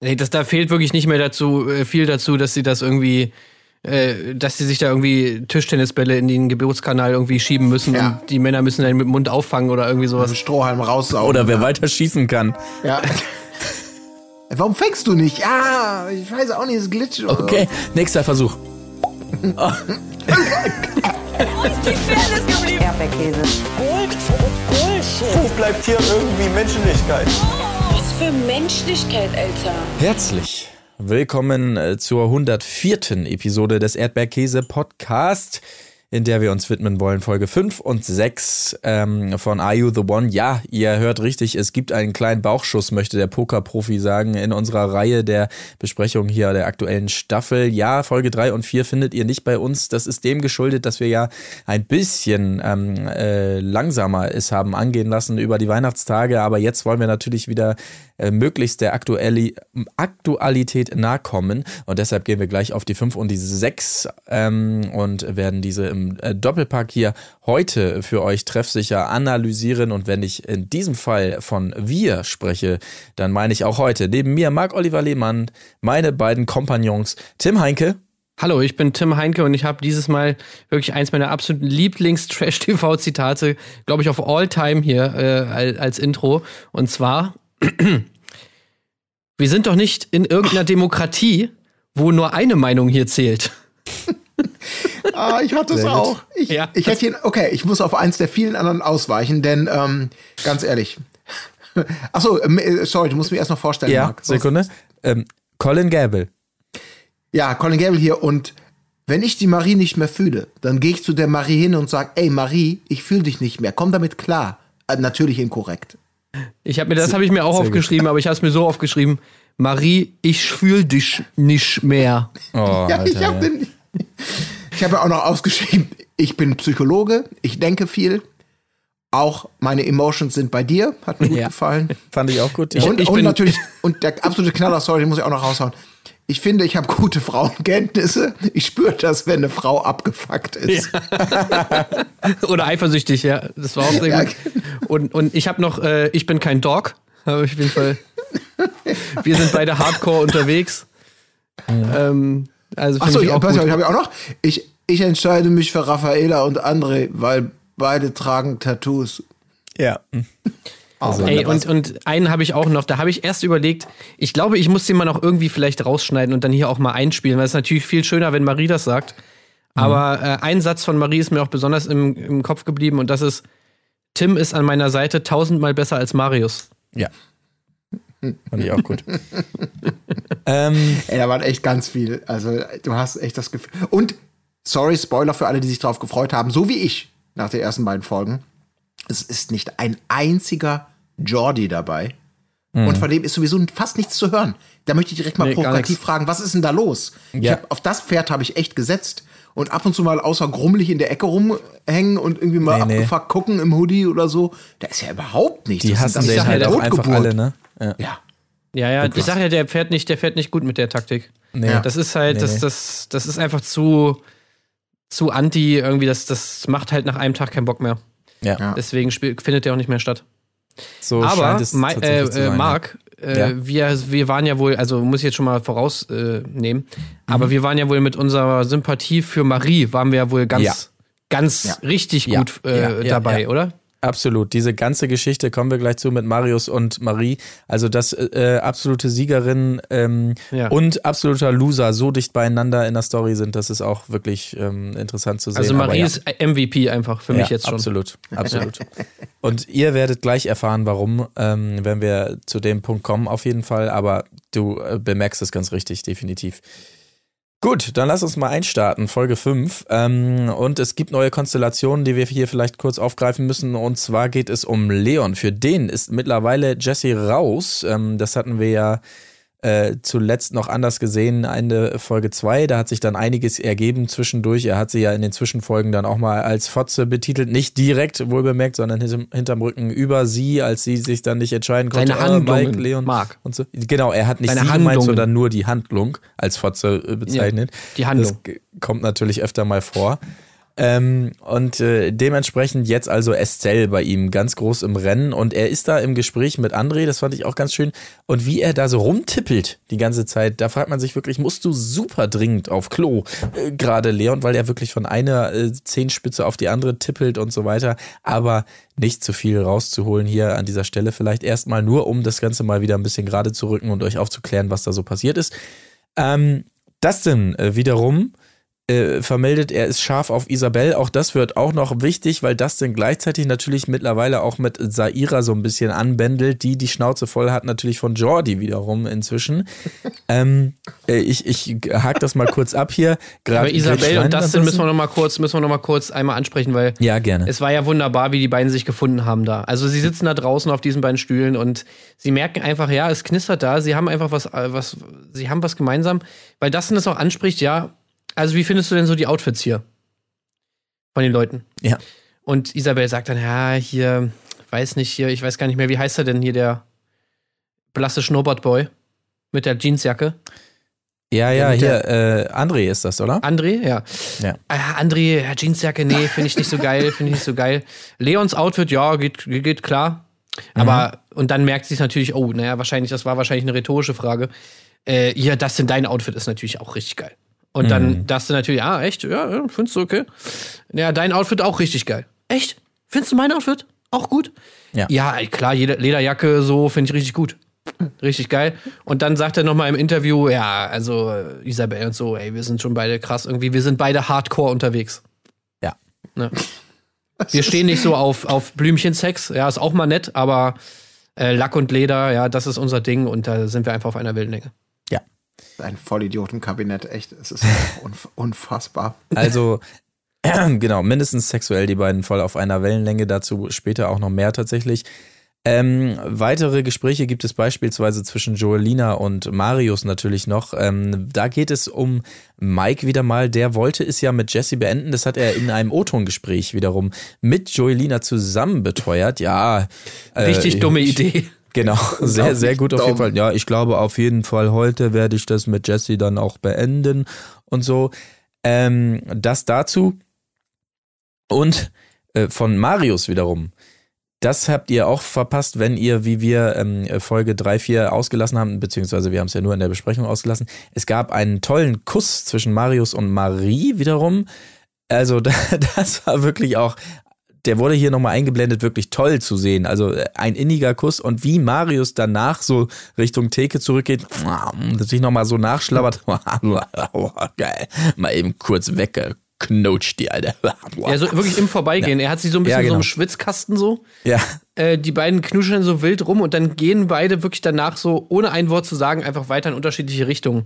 Nee, das, da fehlt wirklich nicht mehr dazu, äh, viel dazu, dass sie das irgendwie, äh, dass sie sich da irgendwie Tischtennisbälle in den Geburtskanal irgendwie schieben müssen Ja. und die Männer müssen dann mit dem Mund auffangen oder irgendwie sowas. Mit Strohhalm raussaugen. Oder wer weiter schießen kann. Ja. Warum fängst du nicht? Ja, ich weiß auch nicht, es glitscht. oder so. Okay, nächster Versuch. Erdbeerkäse. Wo bleibt hier irgendwie Menschlichkeit? Was für Menschlichkeit, Alter. Herzlich willkommen äh, zur 104. Episode des Erdbeerkäse Podcast, in der wir uns widmen wollen, Folge 5 und 6 ähm, von Are You the One? Ja, ihr hört richtig, es gibt einen kleinen Bauchschuss, möchte der Pokerprofi sagen, in unserer Reihe der Besprechung hier der aktuellen Staffel. Ja, Folge 3 und 4 findet ihr nicht bei uns. Das ist dem geschuldet, dass wir ja ein bisschen ähm, äh, langsamer es haben angehen lassen über die Weihnachtstage, aber jetzt wollen wir natürlich wieder äh, möglichst der Aktuali Aktualität nahe kommen. Und deshalb gehen wir gleich auf die 5 und die 6 ähm, und werden diese im äh, Doppelpack hier heute für euch treffsicher analysieren. Und wenn ich in diesem Fall von wir spreche, dann meine ich auch heute neben mir Marc-Oliver Lehmann, meine beiden Kompagnons Tim Heinke. Hallo, ich bin Tim Heinke und ich habe dieses Mal wirklich eins meiner absoluten Lieblings-Trash-TV-Zitate, glaube ich, auf All-Time hier äh, als, als Intro. Und zwar, wir sind doch nicht in irgendeiner Demokratie, wo nur eine Meinung hier zählt. Ah, ich hatte es auch. Ich, Ja. ich hätte hier, okay, ich muss auf eins der vielen anderen ausweichen, denn ähm, ganz ehrlich. Achso, ähm, äh, sorry, du musst mir erst noch vorstellen, Ja, Marc. Sekunde. Ähm, Colin Gable. Ja, Colin Gable hier und wenn ich die Marie nicht mehr fühle, dann gehe ich zu der Marie hin und sage, ey Marie, ich fühle dich nicht mehr, komm damit klar. Äh, natürlich inkorrekt. Ich habe mir, das habe ich mir auch Sehr gut. aufgeschrieben, aber ich habe es mir so aufgeschrieben. Marie, ich fühl dich nicht mehr. Oh, Ja, ich Alter, habe den. Ich habe ja auch noch ausgeschrieben, ich bin Psychologe, ich denke viel. Auch meine Emotions sind bei dir, hat mir gut Ja. gefallen. Fand ich auch gut. Ja. Und, ich und bin- natürlich, und der absolute Knaller, sorry, den muss ich auch noch raushauen. Ich finde, ich habe gute Frauenkenntnisse. Ich spüre das, wenn eine Frau abgefuckt ist. Oder eifersüchtig, ja. Das war auch sehr Ja. gut. Und, und ich habe noch, äh, ich bin kein Dog. Aber ich bin Fall. Wir sind beide hardcore unterwegs. Ähm, also finde Achso, ich auf, ich habe ja auch noch. Ich, ich entscheide mich für Raffaela und André, weil beide tragen Tattoos. ja. Also, Ey, und, und einen habe ich auch noch, da habe ich erst überlegt, ich glaube, ich muss den mal noch irgendwie vielleicht rausschneiden und dann hier auch mal einspielen, weil es ist natürlich viel schöner, wenn Marie das sagt. Aber äh, ein Satz von Marie ist mir auch besonders im, im Kopf geblieben und das ist, Tim ist an meiner Seite tausendmal besser als Marius. Ja. Fand ich auch gut. ähm, Ey, da waren echt ganz viel. Also, du hast echt das Gefühl. Und, sorry, Spoiler für alle, die sich darauf gefreut haben, so wie ich nach den ersten beiden Folgen. Es ist nicht ein einziger Jordi dabei. Und von dem ist sowieso fast nichts zu hören. Da möchte ich direkt mal Nee, provokativ fragen, was ist denn da los? Ich Ja. hab, auf das Pferd habe ich echt gesetzt. Und ab und zu mal außer grummelig in der Ecke rumhängen und irgendwie mal Nee, nee. abgefuckt gucken im Hoodie oder so. Da ist ja überhaupt nichts. die Das hassen ist halt ja auch einfach alle, ne? Ja. Ja. Ja, ja, ich sag ja, der fährt nicht, der fährt nicht gut mit der Taktik. Nee. Ja. Das ist halt, Nee, das, nee. das, das ist einfach zu, zu anti irgendwie, das, das macht halt nach einem Tag keinen Bock mehr. Ja. Deswegen spiel, findet der auch nicht mehr statt. So Aber, scheint es Ma- äh, äh, Marc, äh, Ja. wir, wir waren ja wohl, also muss ich jetzt schon mal vorausnehmen, äh, Mhm. aber wir waren ja wohl mit unserer Sympathie für Marie, waren wir ja wohl ganz, Ja. ganz Ja. richtig Ja, gut äh, dabei, ja. oder? Absolut. Diese ganze Geschichte kommen wir gleich zu mit Marius und Marie. Also das äh, absolute Siegerin ähm, Ja. und absoluter Loser so dicht beieinander in der Story sind, das ist auch wirklich ähm, interessant zu sehen. Also Marie ja. ist MVP einfach für mich ja, jetzt schon. Absolut, absolut. Und ihr werdet gleich erfahren, warum, ähm, wenn wir zu dem Punkt kommen, auf jeden Fall. Aber du äh, bemerkst es ganz richtig, definitiv. Gut, dann lass uns mal einstarten, Folge 5. Ähm, und es gibt neue Konstellationen, die wir hier vielleicht kurz aufgreifen müssen. Und zwar geht es um Leon. Für den ist mittlerweile Jesse raus. Ähm, das hatten wir ja äh, zuletzt noch anders gesehen, Ende Folge 2. Da hat sich dann einiges ergeben zwischendurch. Er hat sie ja in den Zwischenfolgen dann auch mal als Fotze betitelt. Nicht direkt, wohl bemerkt, sondern hinterm, hinterm Rücken über sie, als sie sich dann nicht entscheiden konnte. Seine Ah, Handlungen, Mike, Leon Mark. und so. Genau, er hat nicht Seine sie gemeint, Handlungen. sondern nur die Handlung als Fotze äh, bezeichnet. die Handlung. Das kommt natürlich öfter mal vor. Ähm, und äh, dementsprechend jetzt also Estelle bei ihm ganz groß im Rennen und er ist da im Gespräch mit André, das fand ich auch ganz schön. Und wie er da so rumtippelt die ganze Zeit, da fragt man sich wirklich, musst du super dringend auf Klo, äh, gerade Leon, weil er wirklich von einer äh, Zehenspitze auf die andere tippelt und so weiter. Aber nicht zu viel rauszuholen hier an dieser Stelle. Vielleicht erstmal nur, um das Ganze mal wieder ein bisschen gerade zu rücken und euch aufzuklären, was da so passiert ist. Ähm, Dustin äh, wiederum äh, vermeldet, er ist scharf auf Isabel. Auch das wird auch noch wichtig, weil Dustin gleichzeitig natürlich mittlerweile auch mit Saira so ein bisschen anbändelt, die die Schnauze voll hat natürlich von Jordi wiederum inzwischen. ähm, äh, ich ich hake das mal kurz ab hier. Aber Gerade Isabel und Dustin müssen wir noch mal kurz, müssen wir noch mal kurz einmal ansprechen, weil Ja, gerne. es war ja wunderbar, wie die beiden sich gefunden haben da. Also sie sitzen da draußen auf diesen beiden Stühlen und sie merken einfach, ja, es knistert da. Sie haben einfach was, äh, was, sie haben was gemeinsam, weil Dustin es auch anspricht, ja. Also wie findest du denn so die Outfits hier von den Leuten? Ja. Und Isabel sagt dann, ja, hier, weiß nicht, hier, ich weiß gar nicht mehr, wie heißt er denn hier, der blasse Schnurrbartboy mit der Jeansjacke? Ja, ja, hier, äh, André ist das, oder? André, ja. Ja. Ah, André, ja, Jeansjacke, nee, finde ich nicht so geil, finde ich nicht so geil. Leons Outfit, ja, geht, geht klar. Aber, und dann merkt sie es natürlich, oh, naja, wahrscheinlich, das war wahrscheinlich eine rhetorische Frage. Äh, ja, das denn dein Outfit ist natürlich auch richtig geil. Und dann das dann natürlich, ah, echt? Ja, ja, findest du okay? Ja, dein Outfit auch richtig geil. Echt? Findest du mein Outfit auch gut? Ja. Ja, klar, jede Lederjacke so finde ich richtig gut. Richtig geil. Und dann sagt er nochmal im Interview, ja, also äh, Isabel und so, ey, wir sind schon beide krass irgendwie, wir sind beide hardcore unterwegs. Ja. Ne? Wir stehen nicht so auf, auf Blümchensex, ja, ist auch mal nett, aber äh, Lack und Leder, ja, das ist unser Ding und da sind wir einfach auf einer Wellenlänge. Ein Vollidiotenkabinett, echt. Es ist unf unfassbar. Also, genau, mindestens sexuell die beiden voll auf einer Wellenlänge, dazu später auch noch mehr tatsächlich. Ähm, weitere Gespräche gibt es beispielsweise zwischen Joelina und Marius natürlich noch. Ähm, da geht es um Mike wieder mal. Der wollte es ja mit Jesse beenden. Das hat er in einem O-Ton-Gespräch wiederum mit Joelina zusammen beteuert. Ja. äh, Richtig dumme Idee. Genau, sehr, sehr nicht gut auf jeden. Fall. Ja, ich glaube auf jeden Fall heute werde ich das mit Jesse dann auch beenden und so. Ähm, das dazu. Und äh, von Marius wiederum. Das habt ihr auch verpasst, wenn ihr, wie wir ähm, Folge 3, 4 ausgelassen haben, beziehungsweise wir haben es ja nur in der Besprechung ausgelassen. Es gab einen tollen Kuss zwischen Marius und Marie wiederum. Also das war wirklich auch der wurde hier nochmal eingeblendet, wirklich toll zu sehen. Also äh, ein inniger Kuss und wie Marius danach so Richtung Theke zurückgeht, sich nochmal so nachschlabbert. Geil. Mal eben kurz weggeknotscht, die Alter. Ja, so wirklich im Vorbeigehen. Er hat sich so ein bisschen Ja, genau. so im Schwitzkasten so. Ja, Äh, die beiden knuscheln so wild rum und dann gehen beide wirklich danach so, ohne ein Wort zu sagen, einfach weiter in unterschiedliche Richtungen.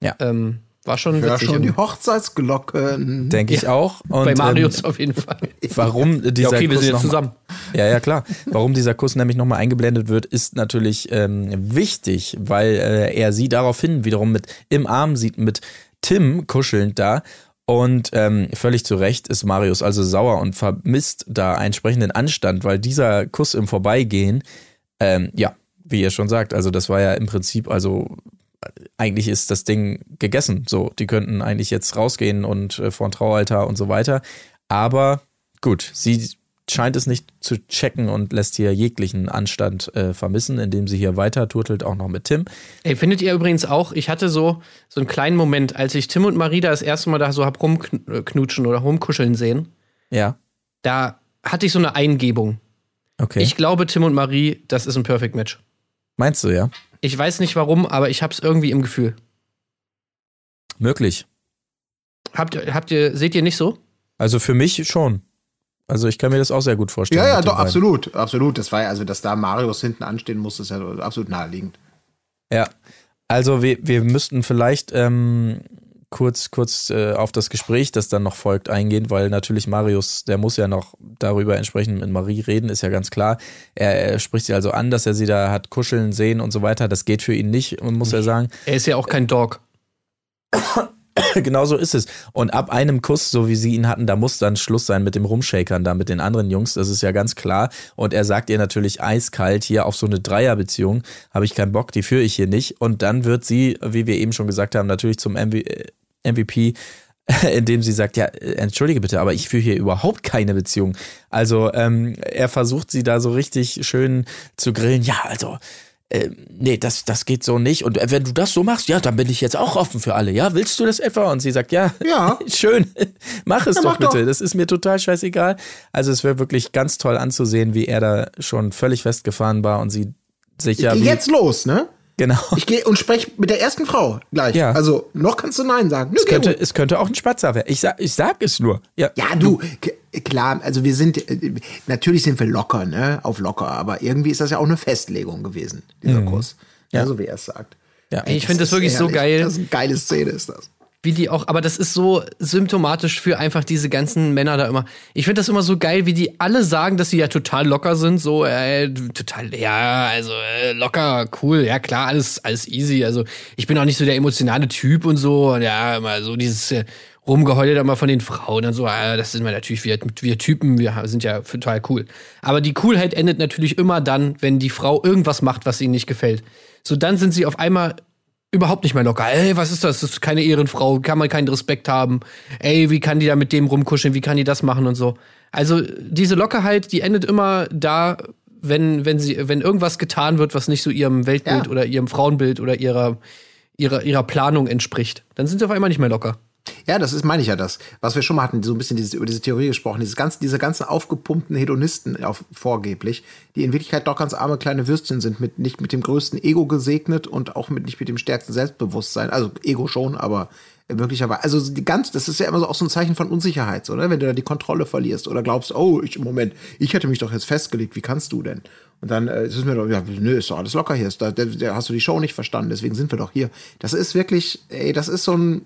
Ja. Ähm, war schon Hör witzig. schon die. Hochzeitsglocken. denke ich auch. Und, Bei Marius ähm, auf jeden Fall. warum Ja, dieser okay, wir Kuss sind jetzt mal- zusammen. Ja, ja, klar. Warum dieser Kuss nämlich nochmal eingeblendet wird, ist natürlich ähm, wichtig, weil äh, er sie daraufhin wiederum mit im Arm sieht, mit Tim kuschelnd da. Und ähm, völlig zu Recht ist Marius also sauer und vermisst da entsprechenden Anstand, weil dieser Kuss im Vorbeigehen, ähm, ja, wie ihr schon sagt, also das war ja im Prinzip, also eigentlich ist das Ding gegessen. So, die könnten eigentlich jetzt rausgehen und äh, vor ein Traualtar und so weiter. Aber gut, sie scheint es nicht zu checken und lässt hier jeglichen Anstand äh, vermissen, indem sie hier weiter turtelt, auch noch mit Tim. Ey, findet ihr übrigens auch, ich hatte so, so einen kleinen Moment, als ich Tim und Marida das erste Mal da so hab rumknutschen oder rumkuscheln sehen, Ja, da hatte ich so eine Eingebung. okay. Ich glaube, Tim und Marie, das ist ein Perfect Match. Meinst du, ja? Ich weiß nicht warum, aber ich hab's irgendwie im Gefühl. Möglich. Habt, ihr- habt ihr, seht ihr nicht so? Also für mich schon. Also ich kann mir das auch sehr gut vorstellen. Ja, ja, doch, beiden. absolut. Absolut. Das war ja, also, dass da Marius hinten anstehen muss, ist ja absolut naheliegend. Ja. Also wir, wir müssten vielleicht ähm, kurz, kurz äh, auf das Gespräch, das dann noch folgt, eingehen, weil natürlich Marius, der muss ja noch darüber entsprechend mit Marie reden, ist ja ganz klar. Er, er spricht sie also an, dass er sie da hat kuscheln sehen und so weiter. Das geht für ihn nicht, muss er sagen. Er ist ja auch kein Dog. genau so ist es. Und ab einem Kuss, so wie sie ihn hatten, da muss dann Schluss sein mit dem Rumshakern da mit den anderen Jungs. Das ist ja ganz klar. Und er sagt ihr natürlich eiskalt, hier auf so eine Dreierbeziehung habe ich keinen Bock, die führe ich hier nicht. Und dann wird sie, wie wir eben schon gesagt haben, natürlich zum MV äh, MVP indem sie sagt, ja, äh, entschuldige bitte, aber ich führe hier überhaupt keine Beziehung. Also ähm, er versucht sie da so richtig schön zu grillen. Ja, also äh, nee, das, das geht so nicht. Und wenn du das so machst, ja, dann bin ich jetzt auch offen für alle. Ja, willst du das etwa? Und sie sagt, ja, Ja. schön, mach es Ja, doch mach bitte. doch. Das ist mir total scheißegal. Also es wäre wirklich ganz toll anzusehen, wie er da schon völlig festgefahren war und sie sich ja jetzt los, ne? Genau. Ich gehe und spreche mit der ersten Frau gleich. Ja. Also, noch kannst du Nein sagen. Nö, Es könnte, es könnte auch ein Spatzer werden. Ich sag, ich sag es nur. Ja, Ja, du, klar, also wir sind, äh, natürlich sind wir locker, ne, auf locker, aber irgendwie ist das ja auch eine Festlegung gewesen, dieser Kuss. Ja, so wie er es sagt. Ja. Ey, ich finde das ist wirklich so ehrlich, geil. Das ist eine geile Szene, ist das. Wie die auch, aber das ist so symptomatisch für einfach diese ganzen Männer da immer. Ich finde das immer so geil, wie die alle sagen, dass sie ja total locker sind, so äh, total, ja, also äh, locker, cool, ja klar, alles, alles easy. Also ich bin auch nicht so der emotionale Typ und so, und ja, immer so dieses äh, Rumgeheule da mal von den Frauen und so, äh, das sind wir natürlich, wir, wir Typen, wir sind ja total cool. Aber die Coolheit endet natürlich immer dann, wenn die Frau irgendwas macht, was ihnen nicht gefällt. So dann sind sie auf einmal überhaupt nicht mehr locker. Ey, was ist das? Das ist keine Ehrenfrau, kann man keinen Respekt haben. Ey, wie kann die da mit dem rumkuscheln? Wie kann die das machen und so? Also diese Lockerheit, die endet immer da, wenn wenn sie wenn irgendwas getan wird, was nicht so ihrem Weltbild Ja. oder ihrem Frauenbild oder ihrer ihrer ihrer Planung entspricht. Dann sind sie auf einmal nicht mehr locker. Ja, das ist, meine ich ja das. Was wir schon mal hatten, so ein bisschen dieses, über diese Theorie gesprochen, dieses ganze, diese ganzen aufgepumpten Hedonisten auf, vorgeblich, die in Wirklichkeit doch ganz arme kleine Würstchen sind, mit, nicht mit dem größten Ego gesegnet und auch mit, nicht mit dem stärksten Selbstbewusstsein. Also Ego schon, aber möglicherweise. Also die ganz, das ist ja immer so auch so ein Zeichen von Unsicherheit, so, ne? wenn du da die Kontrolle verlierst oder glaubst, oh, ich, Moment, ich hätte mich doch jetzt festgelegt, wie kannst du denn? Und dann äh, ist es mir doch, ja, nö, ist doch alles locker hier, ist da, da, da hast du die Show nicht verstanden, deswegen sind wir doch hier. Das ist wirklich, ey, das ist so ein,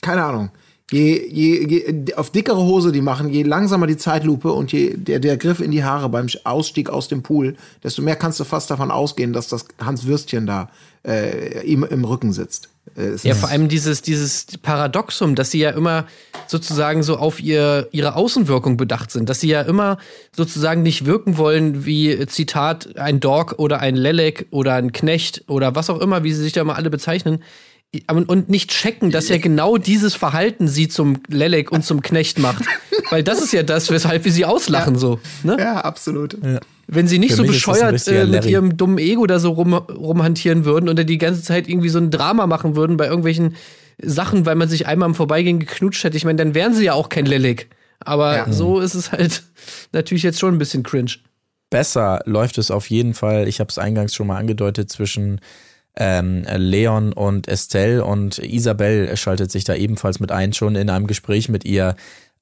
keine Ahnung. Je, je, je auf dickere Hose die machen, je langsamer die Zeitlupe und je der, der Griff in die Haare beim Ausstieg aus dem Pool, desto mehr kannst du fast davon ausgehen, dass das Hans Würstchen da äh, ihm im Rücken sitzt. Äh, Ja, vor allem dieses, dieses Paradoxum, dass sie ja immer sozusagen so auf ihr, ihre Außenwirkung bedacht sind, dass sie ja immer sozusagen nicht wirken wollen wie, Zitat, ein Dog oder ein Lelek oder ein Knecht oder was auch immer, wie sie sich da mal alle bezeichnen. Und und nicht checken, dass ja genau dieses Verhalten sie zum Lelek und zum Knecht macht. Weil das ist ja das, weshalb wir sie auslachen, so. Ne? ja, absolut. Wenn sie nicht Für so bescheuert äh, mit Larry. ihrem dummen Ego da so rum, rumhantieren würden und dann die ganze Zeit irgendwie so ein Drama machen würden bei irgendwelchen Sachen, weil man sich einmal im Vorbeigehen geknutscht hätte, ich meine, dann wären sie ja auch kein Lillik. Aber Ja. so ist es halt natürlich jetzt schon ein bisschen cringe. besser läuft es auf jeden Fall. Ich habe es eingangs schon mal angedeutet zwischen ähm, Leon und Estelle und Isabel schaltet sich da ebenfalls mit ein. Schon in einem Gespräch mit ihr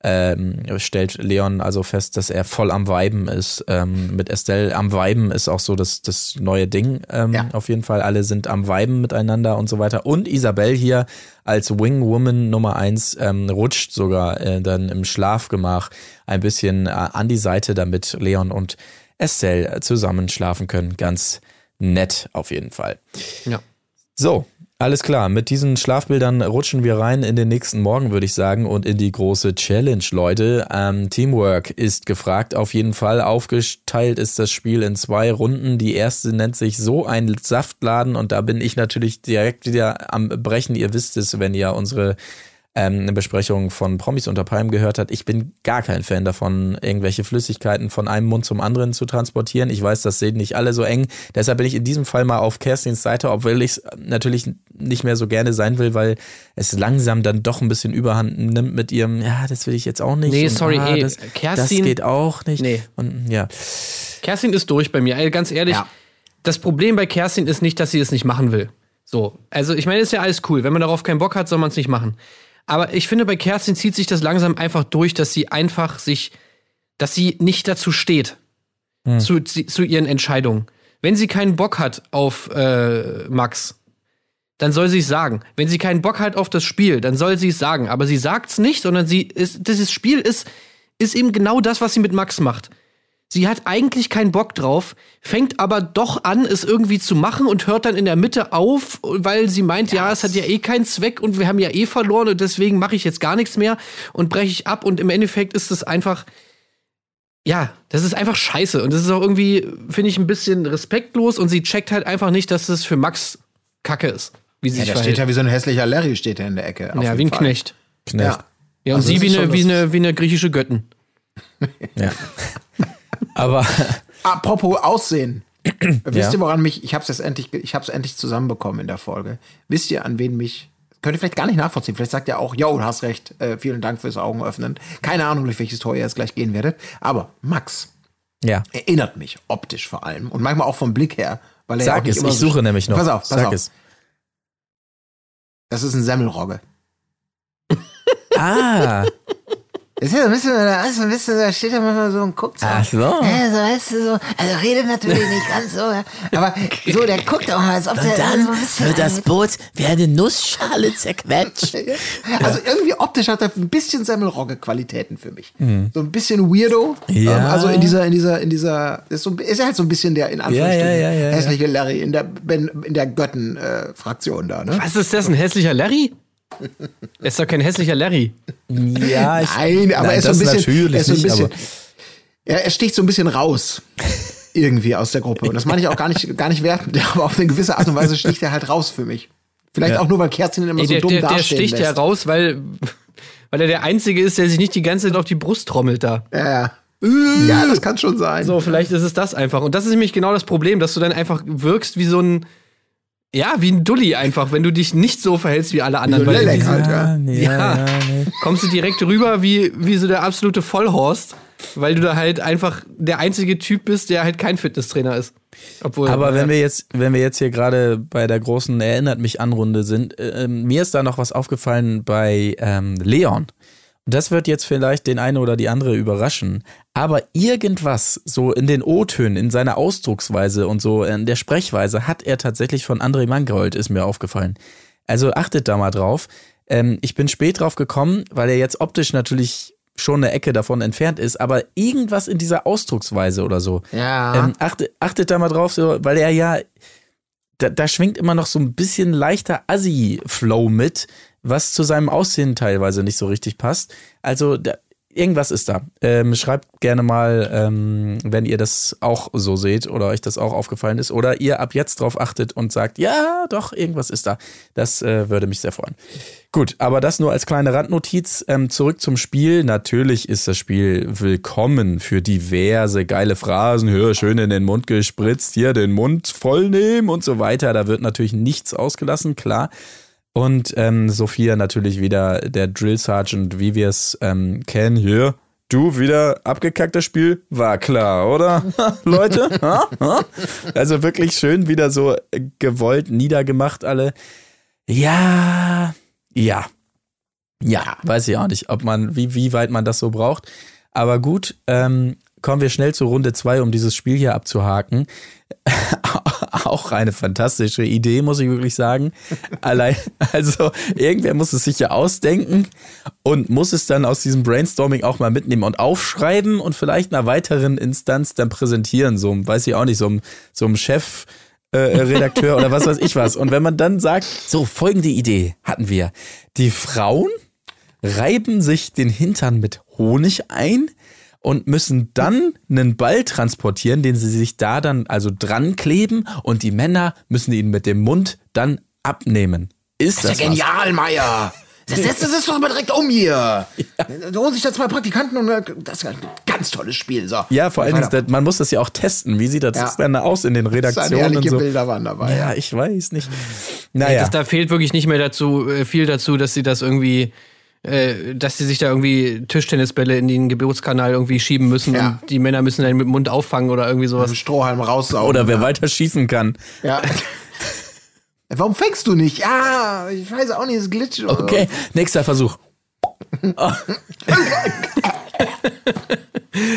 ähm, stellt Leon also fest, dass er voll am Weiben ist. Ähm, mit Estelle am Weiben ist auch so das, das neue Ding. Ähm, Ja. Auf jeden Fall, alle sind am Weiben miteinander und so weiter. Und Isabel hier als Wingwoman Nummer eins ähm, rutscht sogar äh, dann im Schlafgemach ein bisschen äh, an die Seite, damit Leon und Estelle zusammen schlafen können. Ganz nett auf jeden Fall. Ja. So, alles klar. Mit diesen Schlafbildern rutschen wir rein in den nächsten Morgen, würde ich sagen, und in die große Challenge, Leute. Ähm, Teamwork ist gefragt, auf jeden Fall. Aufgeteilt ist das Spiel in zwei Runden. Die erste nennt sich so ein Saftladen und da bin ich natürlich direkt wieder am Brechen. Ihr wisst es, wenn ihr unsere ähm, eine Besprechung von Promis unter Palmen gehört hat. Ich bin gar kein Fan davon, irgendwelche Flüssigkeiten von einem Mund zum anderen zu transportieren. Ich weiß, das sehen nicht alle so eng. Deshalb bin ich in diesem Fall mal auf Kerstins Seite, obwohl ich es natürlich nicht mehr so gerne sein will, weil es langsam dann doch ein bisschen Überhand nimmt mit ihrem, ja, das will ich jetzt auch nicht. Nee, Und, sorry, ey, das, das Kerstin- geht auch nicht. Nee. Und ja, Kerstin ist durch bei mir. Ganz ehrlich, Ja. das Problem bei Kerstin ist nicht, dass sie es nicht machen will. So. Also, ich meine, ist ja alles cool. Wenn man darauf keinen Bock hat, soll man es nicht machen. Aber ich finde, bei Kerstin zieht sich das langsam einfach durch, dass sie einfach sich, dass sie nicht dazu steht. Zu, zu, zu ihren Entscheidungen. Wenn sie keinen Bock hat auf äh, Max, dann soll sie es sagen. Wenn sie keinen Bock hat auf das Spiel, dann soll sie es sagen. Aber sie sagt es nicht, sondern sie ist, dieses Spiel ist, ist eben genau das, was sie mit Max macht. Sie hat eigentlich keinen Bock drauf, fängt aber doch an, es irgendwie zu machen und hört dann in der Mitte auf, weil sie meint, ja, es hat ja eh keinen Zweck und wir haben ja eh verloren und deswegen mache ich jetzt gar nichts mehr und breche ich ab und im Endeffekt ist es einfach, ja, das ist einfach scheiße und das ist auch irgendwie, finde ich, ein bisschen respektlos und sie checkt halt einfach nicht, dass es für Max Kacke ist, wie sie Ja, sich der verhält. steht ja wie so ein hässlicher Larry, steht er in der Ecke. auf ja, wie ein Fall. Knecht. Knecht. Ja. Ja, und Also sie das wie eine, wie, das- eine, wie eine griechische Göttin. Ja. Aber Apropos Aussehen. Wisst Ja. ihr, woran mich, ich hab's jetzt endlich, ich hab's endlich zusammenbekommen in der Folge. Wisst ihr, an wen mich, könnt ihr vielleicht gar nicht nachvollziehen. Vielleicht sagt ihr auch, yo, du hast recht, äh, vielen Dank fürs Augenöffnen. Keine Ahnung, durch welches Tor ihr jetzt gleich gehen werdet. Aber Max ja, erinnert mich, optisch vor allem. Und manchmal auch vom Blick her. Weil er ja auch sag nicht es, immer ich so- suche nämlich noch. Pass auf, pass sag auf. es. Das ist ein Semmelrogge. Ah, Das ist ja so ein bisschen, da ist so ein bisschen, da steht ja manchmal so und guckt so. Ach so. Ja, so weißt du, so, also redet natürlich nicht ganz so, ja. aber so, der guckt auch mal, als ob der so ein bisschen, Boot wie eine Nussschale zerquetscht. Also irgendwie optisch hat er ein bisschen Semmelrogge-Qualitäten für mich. So ein bisschen weirdo. Mhm. Ja. Ähm, Also in dieser, in dieser, in dieser, ist, so, ist halt so ein bisschen der in Anführungsstrichen Ja, ja, ja, ja, hässliche Larry in der, in der Götten-Fraktion da, ne? Was ist das, ein hässlicher Larry? Er ist doch kein hässlicher Larry. Ja, ich, Nein, aber er ist so ein das bisschen, natürlich er ist so ein nicht, bisschen, aber- er, er sticht so ein bisschen raus. Irgendwie aus der Gruppe. Und das meine ich auch gar nicht, gar nicht wertend, aber auf eine gewisse Art und Weise sticht er halt raus für mich. Vielleicht Ja. auch nur, weil Kerstin ihn immer Ey, so der, dumm der, der dastehen sticht lässt. ja raus, weil, weil er der Einzige ist, der sich nicht die ganze Zeit auf die Brust trommelt da. Ja, ja. Ja, das kann schon sein. So, vielleicht ist es das einfach. Und das ist nämlich genau das Problem, dass du dann einfach wirkst wie so ein, ja, wie ein Dulli einfach, wenn du dich nicht so verhältst wie alle anderen. Wie in Lelek halt, ja. ja, Ja. ja, nee. kommst du direkt rüber wie, wie so der absolute Vollhorst, weil du da halt einfach der einzige Typ bist, der halt kein Fitnesstrainer ist. Obwohl, Aber wenn wir jetzt, wenn wir jetzt hier gerade bei der großen Erinnert mich an Runde sind, äh, ähm, mir ist da noch was aufgefallen bei ähm, Leon. Das wird jetzt vielleicht den eine oder die andere überraschen. Aber irgendwas, so in den O-Tönen, in seiner Ausdrucksweise und so in der Sprechweise, hat er tatsächlich von André Mangold, ist mir aufgefallen. Also achtet da mal drauf. Ähm, ich bin spät drauf gekommen, weil er jetzt optisch natürlich schon eine Ecke davon entfernt ist, aber irgendwas in dieser Ausdrucksweise oder so. Ja. Ähm, achtet, achtet da mal drauf, so, weil er ja, da, da schwingt immer noch so ein bisschen leichter Assi-Flow mit, was zu seinem Aussehen teilweise nicht so richtig passt. Also da, irgendwas ist da. Ähm, schreibt gerne mal, ähm, wenn ihr das auch so seht oder euch das auch aufgefallen ist oder ihr ab jetzt drauf achtet und sagt, ja, doch, irgendwas ist da. Das äh, würde mich sehr freuen. Gut, aber das nur als kleine Randnotiz. Ähm, zurück zum Spiel. Natürlich ist das Spiel willkommen für diverse geile Phrasen. Hör, schön in den Mund gespritzt, hier den Mund voll nehmen und so weiter. Da wird natürlich nichts ausgelassen, klar. Und ähm, Sophia natürlich wieder der Drill Sergeant, wie wir es ähm, kennen. Hier, du wieder abgekacktes Spiel? War klar, oder? Leute? Also wirklich schön wieder so äh, gewollt niedergemacht alle. Ja, ja. Ja, weiß ich auch nicht, ob man, wie, wie weit man das so braucht. Aber gut, ähm, kommen wir schnell zu Runde zwei, um dieses Spiel hier abzuhaken. auch eine fantastische Idee, muss ich wirklich sagen. Allein, also irgendwer muss es sich ja ausdenken und muss es dann aus diesem Brainstorming auch mal mitnehmen und aufschreiben und vielleicht einer weiteren Instanz dann präsentieren. So, weiß ich auch nicht, so einem, so einem Chef. Äh, Redakteur oder was weiß ich was. Und wenn man dann sagt, so, folgende Idee hatten wir. Die Frauen reiben sich den Hintern mit Honig ein und müssen dann einen Ball transportieren, den sie sich da dann also dran kleben und die Männer müssen ihn mit dem Mund dann abnehmen. Ist das, Das ist ja genial, Meier. Das setzt das ist doch mal direkt um hier. Du holst dich da zwei Praktikanten und äh, das ist ein ganz tolles Spiel. So. Ja, vor allem, das, man muss das ja auch testen. Wie sieht das Ja. dann aus in den Das ist eine Redaktionen so? Bilder waren dabei. Ja, Ja. ich weiß nicht. Ey, Naja. das, da fehlt wirklich nicht mehr dazu, äh, viel dazu, dass sie das irgendwie, äh, dass sie sich da irgendwie Tischtennisbälle in den Geburtskanal irgendwie schieben müssen Ja. und die Männer müssen dann mit dem Mund auffangen oder irgendwie sowas. Mit Strohhalm raussaugen. Oder wer weiter schießen kann. Ja. Warum fängst du nicht? Ja, ich weiß auch nicht, es glitscht. oder so. Okay, nächster Versuch.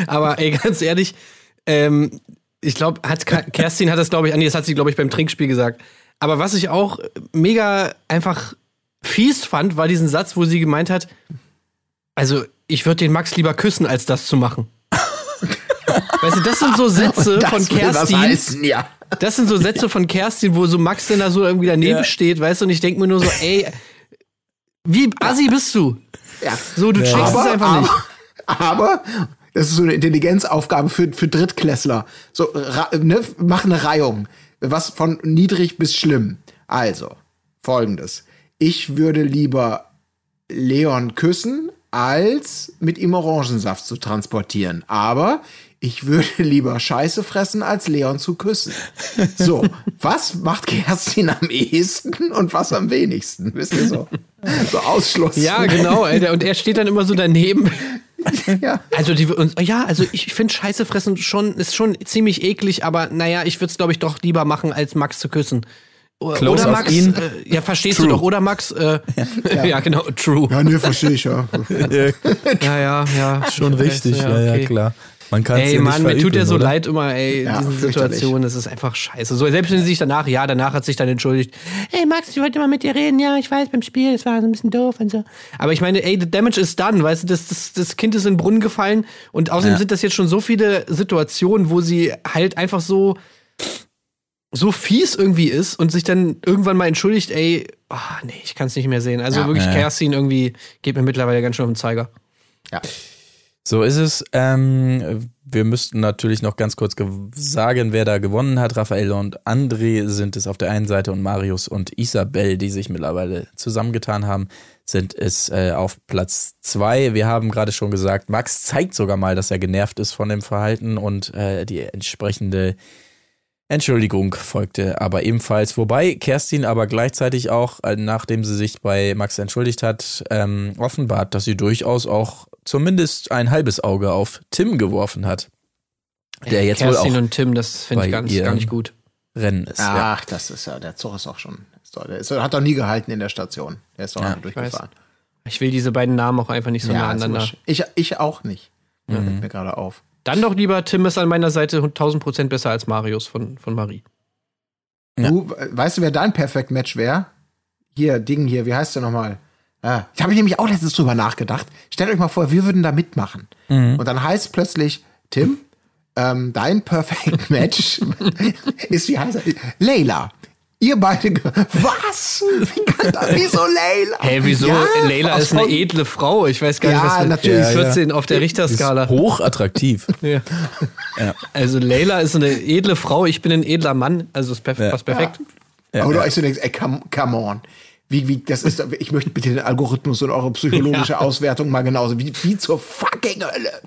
Aber ey, ganz ehrlich, ähm, ich glaube, hat Kerstin hat das, glaube ich, nee, das hat sie, glaube ich, beim Trinkspiel gesagt. Aber was ich auch mega einfach fies fand, war diesen Satz, wo sie gemeint hat, also ich würde den Max lieber küssen, als das zu machen. weißt du, das sind so Sätze Das von Kerstin. heißen, ja. Das sind so Sätze von Kerstin, wo so Max dann da so irgendwie daneben Ja. steht, weißt du, und ich denke mir nur so, ey, wie assi bist du? ja. So, du checkst es Aber, einfach nicht. aber, aber, das ist so eine Intelligenzaufgabe für, für Drittklässler. So, ne, mach eine Reihung. Was von niedrig bis schlimm. Also, folgendes. Ich würde lieber Leon küssen, als mit ihm Orangensaft zu transportieren. Aber ich würde lieber Scheiße fressen, als Leon zu küssen. So, was macht Kerstin am ehesten und was am wenigsten? Wisst ihr so? So Ausschluss. Ja, genau. Alter. Und er steht dann immer so daneben. ja. Also die und, ja, also ich finde Scheiße fressen schon ist schon ziemlich eklig, aber naja, ich würde es glaube ich doch lieber machen als Max zu küssen. Close oder Max, ihn. äh, ja, verstehst True. du doch, oder Max? Äh, ja. genau, true. Ja, nee, verstehe ich, ja. Ja, ja, ja. Schon richtig, ja, ja, okay. klar. Man kann Ey, Mann, mir tut ja so oder? leid immer, ey, Ja, diesen fürchterlich. Situationen, das ist einfach scheiße. So, selbst wenn sie sich danach, ja, danach hat sich dann entschuldigt, ey Max, ich wollte mal mit dir reden, ja, ich weiß, beim Spiel, das war so ein bisschen doof und so. Aber ich meine, ey, the damage is done, weißt du, das, das, das Kind ist in den Brunnen gefallen und außerdem Ja. sind das jetzt schon so viele Situationen, wo sie halt einfach so, so fies irgendwie ist und sich dann irgendwann mal entschuldigt, ey, ah, nee, ich kann es nicht mehr sehen. Also Ja. wirklich, Ja. Kerstin irgendwie geht mir mittlerweile ganz schön auf den Zeiger. ja. So ist es. Ähm, wir müssten natürlich noch ganz kurz sagen, wer da gewonnen hat. Raphael und André sind es auf der einen Seite und Marius und Isabel, die sich mittlerweile zusammengetan haben, sind es äh, auf Platz zwei. Wir haben gerade schon gesagt, Max zeigt sogar mal, dass er genervt ist von dem Verhalten und äh, die entsprechende Entschuldigung folgte aber ebenfalls. Wobei Kerstin aber gleichzeitig auch, äh, nachdem sie sich bei Max entschuldigt hat, ähm, offenbart, dass sie durchaus auch zumindest ein halbes Auge auf Tim geworfen hat. Der jetzt Kerstin wohl auch und Tim, das finde ich ganz, gar nicht gut. Rennen ist. Ja. Ach, das ist ja, der Zug ist auch schon. Ist doch, der ist, hat doch nie gehalten in der Station. Der ist doch Ja, einfach durchgefahren. Ich will diese beiden Namen auch einfach nicht so nah ist aneinander. ich, ich auch nicht. Mhm. Fällt mir gerade auf. Dann doch lieber, Tim ist an meiner Seite 1000 Prozent besser als Marius von, von Marie. Ja. Du, weißt du, wer dein Perfect Match wäre? Hier, Ding hier, wie heißt der nochmal? Ah, ich habe nämlich auch letztens drüber nachgedacht. Stellt euch mal vor, wir würden da mitmachen. Und dann heißt plötzlich, Tim, ähm, dein Perfect Match ist, wie heißt er? Leila. Ihr beide, was? Wie kann das, wieso Leila? Hey, wieso? Ja, Leila ist eine edle Frau. Ich weiß gar Ja, nicht, was natürlich. Ja, ja. 14 auf der Richterskala. Hochattraktiv. Ja. Also Leila ist eine edle Frau, ich bin ein edler Mann. Also ist perf Ja. passt perfekt. Ja, Oder ja. ich so denkst, ey, come, come on. Wie, wie, das ist, ich möchte bitte den Algorithmus und eure psychologische Auswertung mal genauso. Wie, wie zur fucking Hölle.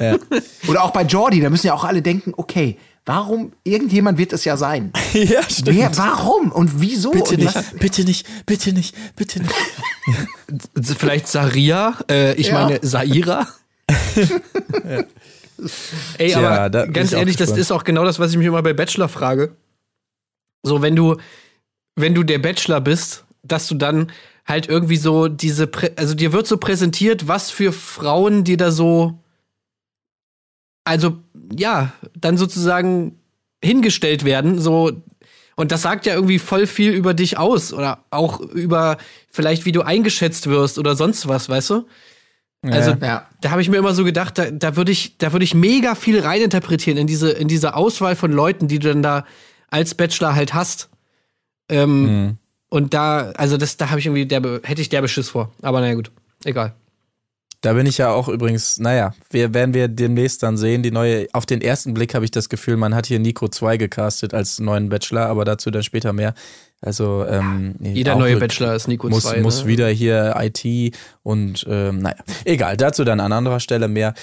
Ja. Oder auch bei Jordi, da müssen ja auch alle denken, okay, warum, irgendjemand wird es ja sein. ja, stimmt. Wer, warum und wieso? Bitte und was- nicht, bitte nicht, bitte nicht, bitte nicht. Vielleicht Saria, äh, ich Ja. meine Saira. Ey, Tja, aber da ganz ehrlich, das ist auch genau das, was ich mich immer bei Bachelor frage. So, wenn du, wenn du der Bachelor bist, dass du dann halt irgendwie so diese, Prä also dir wird so präsentiert, was für Frauen dir da so, also ja, dann sozusagen hingestellt werden, so und das sagt ja irgendwie voll viel über dich aus oder auch über vielleicht, wie du eingeschätzt wirst oder sonst was, weißt du? Also Ja. da habe ich mir immer so gedacht, da, da würde ich, da würde ich mega viel reininterpretieren in diese, in diese Auswahl von Leuten, die du dann da als Bachelor halt hast. Ähm, Mhm. Und da, also das, da habe ich irgendwie derbe, hätte ich derbe Schiss vor. Aber naja, gut. Egal. Da bin ich ja auch übrigens, naja, wir werden wir demnächst dann sehen, die neue, auf den ersten Blick habe ich das Gefühl, man hat hier Nico 2 gecastet als neuen Bachelor, aber dazu dann später mehr. Also ähm, Jeder neue Bachelor ist Nico muss, 2. muss ne? wieder hier IT und ähm, naja, egal, dazu dann an anderer Stelle mehr.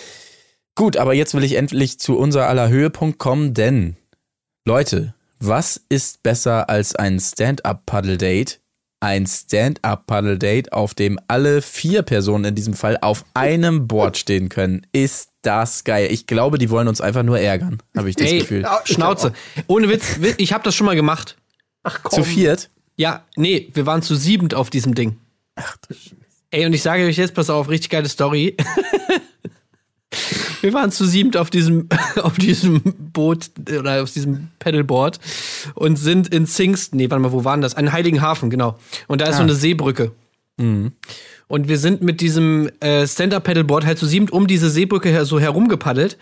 Gut, aber jetzt will ich endlich zu unser aller Höhepunkt kommen, denn Leute, was ist besser als ein Stand-up-Paddle-Date? Ein Stand-up-Paddle-Date, auf dem alle vier Personen in diesem Fall auf einem Board stehen können. Ist das geil. Ich glaube, die wollen uns einfach nur ärgern, habe ich das Ey, Gefühl. Schnauze. Ohne Witz, wi- ich habe das schon mal gemacht. Ach komm. Zu viert? Ja, nee, wir waren zu siebend auf diesem Ding. Ach, du Sch- Ey, und ich sage euch jetzt, pass auf, richtig geile Story. Wir waren zu siebend auf diesem, auf diesem Boot oder auf diesem Paddleboard und sind in Zingst, nee, warte mal, wo waren das? An Heiligenhafen, genau. Und da ist so eine Seebrücke. Und wir sind mit diesem äh, Stand-Up-Paddleboard halt zu siebend um diese Seebrücke her, so herumgepaddelt.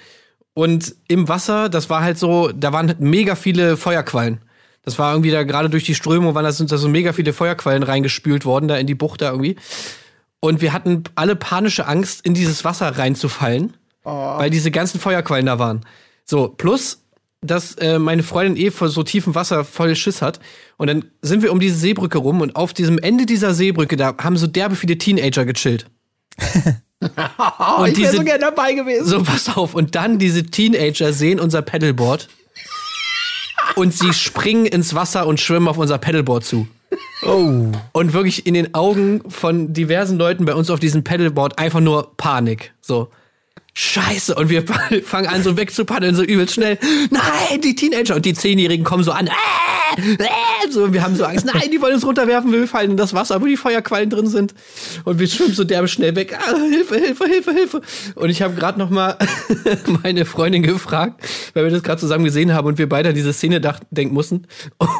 Und im Wasser, das war halt so, da waren mega viele Feuerquallen. Das war irgendwie da gerade durch die Strömung, waren das, sind da so mega viele Feuerquallen reingespült worden, da in die Bucht da irgendwie. Und wir hatten alle panische Angst, in dieses Wasser reinzufallen, weil diese ganzen Feuerquallen da waren. So, plus, dass äh, meine Freundin eh vor so tiefem Wasser voll Schiss hat. Und dann sind wir um diese Seebrücke rum und auf diesem Ende dieser Seebrücke, da haben so derbe viele Teenager gechillt. Oh, Und ich wäre so gerne dabei gewesen. So, pass auf. Und dann diese Teenager sehen unser Paddleboard und sie springen ins Wasser und schwimmen auf unser Paddleboard zu. Oh. Und wirklich in den Augen von diversen Leuten bei uns auf diesem Paddleboard einfach nur Panik. So. Scheiße. Und wir fangen an, so wegzupaddeln, so übelst schnell. Nein, die Teenager. Und die Zehnjährigen kommen so an. Äh, äh, so, wir haben so Angst. Nein, die wollen uns runterwerfen. Wir fallen in das Wasser, wo die Feuerquallen drin sind. Und wir schwimmen so derbe schnell weg. Ah, Hilfe, Hilfe, Hilfe, Hilfe. Und ich habe gerade noch mal meine Freundin gefragt, weil wir das gerade zusammen gesehen haben und wir beide an diese Szene denken mussten.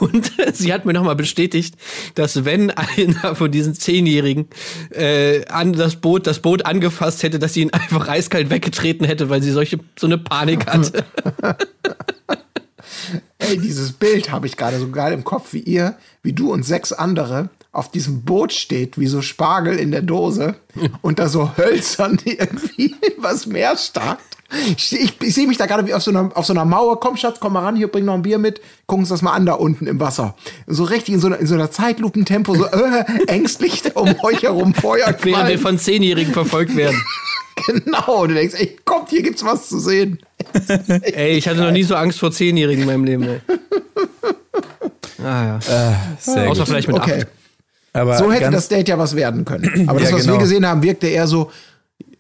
Und sie hat mir noch mal bestätigt, dass wenn einer von diesen Zehnjährigen äh, an das Boot, das Boot angefasst hätte, dass sie ihn einfach eiskalt weggetreten hätte, weil sie solche so eine Panik hatte. Ey, dieses Bild habe ich gerade so geil im Kopf, wie ihr, wie du und sechs andere auf diesem Boot steht, wie so Spargel in der Dose und da so hölzern irgendwie was Meer starrt. Ich, ich, ich sehe mich da gerade wie auf so, einer, auf so einer Mauer. Komm, Schatz, komm mal ran, hier, bring noch ein Bier mit. Gucken uns das mal an da unten im Wasser. So richtig in so einer, in so einer Zeitlupentempo, so äh, ängstlich um euch herum Feuer Während wir von Zehnjährigen verfolgt werden. Genau, und du denkst, ey, kommt, hier gibt's was zu sehen. Ey, ich hatte noch nie so Angst vor Zehnjährigen in meinem Leben, ey. Ah, ja. Sehr Außer gut. vielleicht mit Okay. acht. Aber So hätte das Date ja was werden können. Aber das, Ja, was genau. wir gesehen haben, wirkte eher so,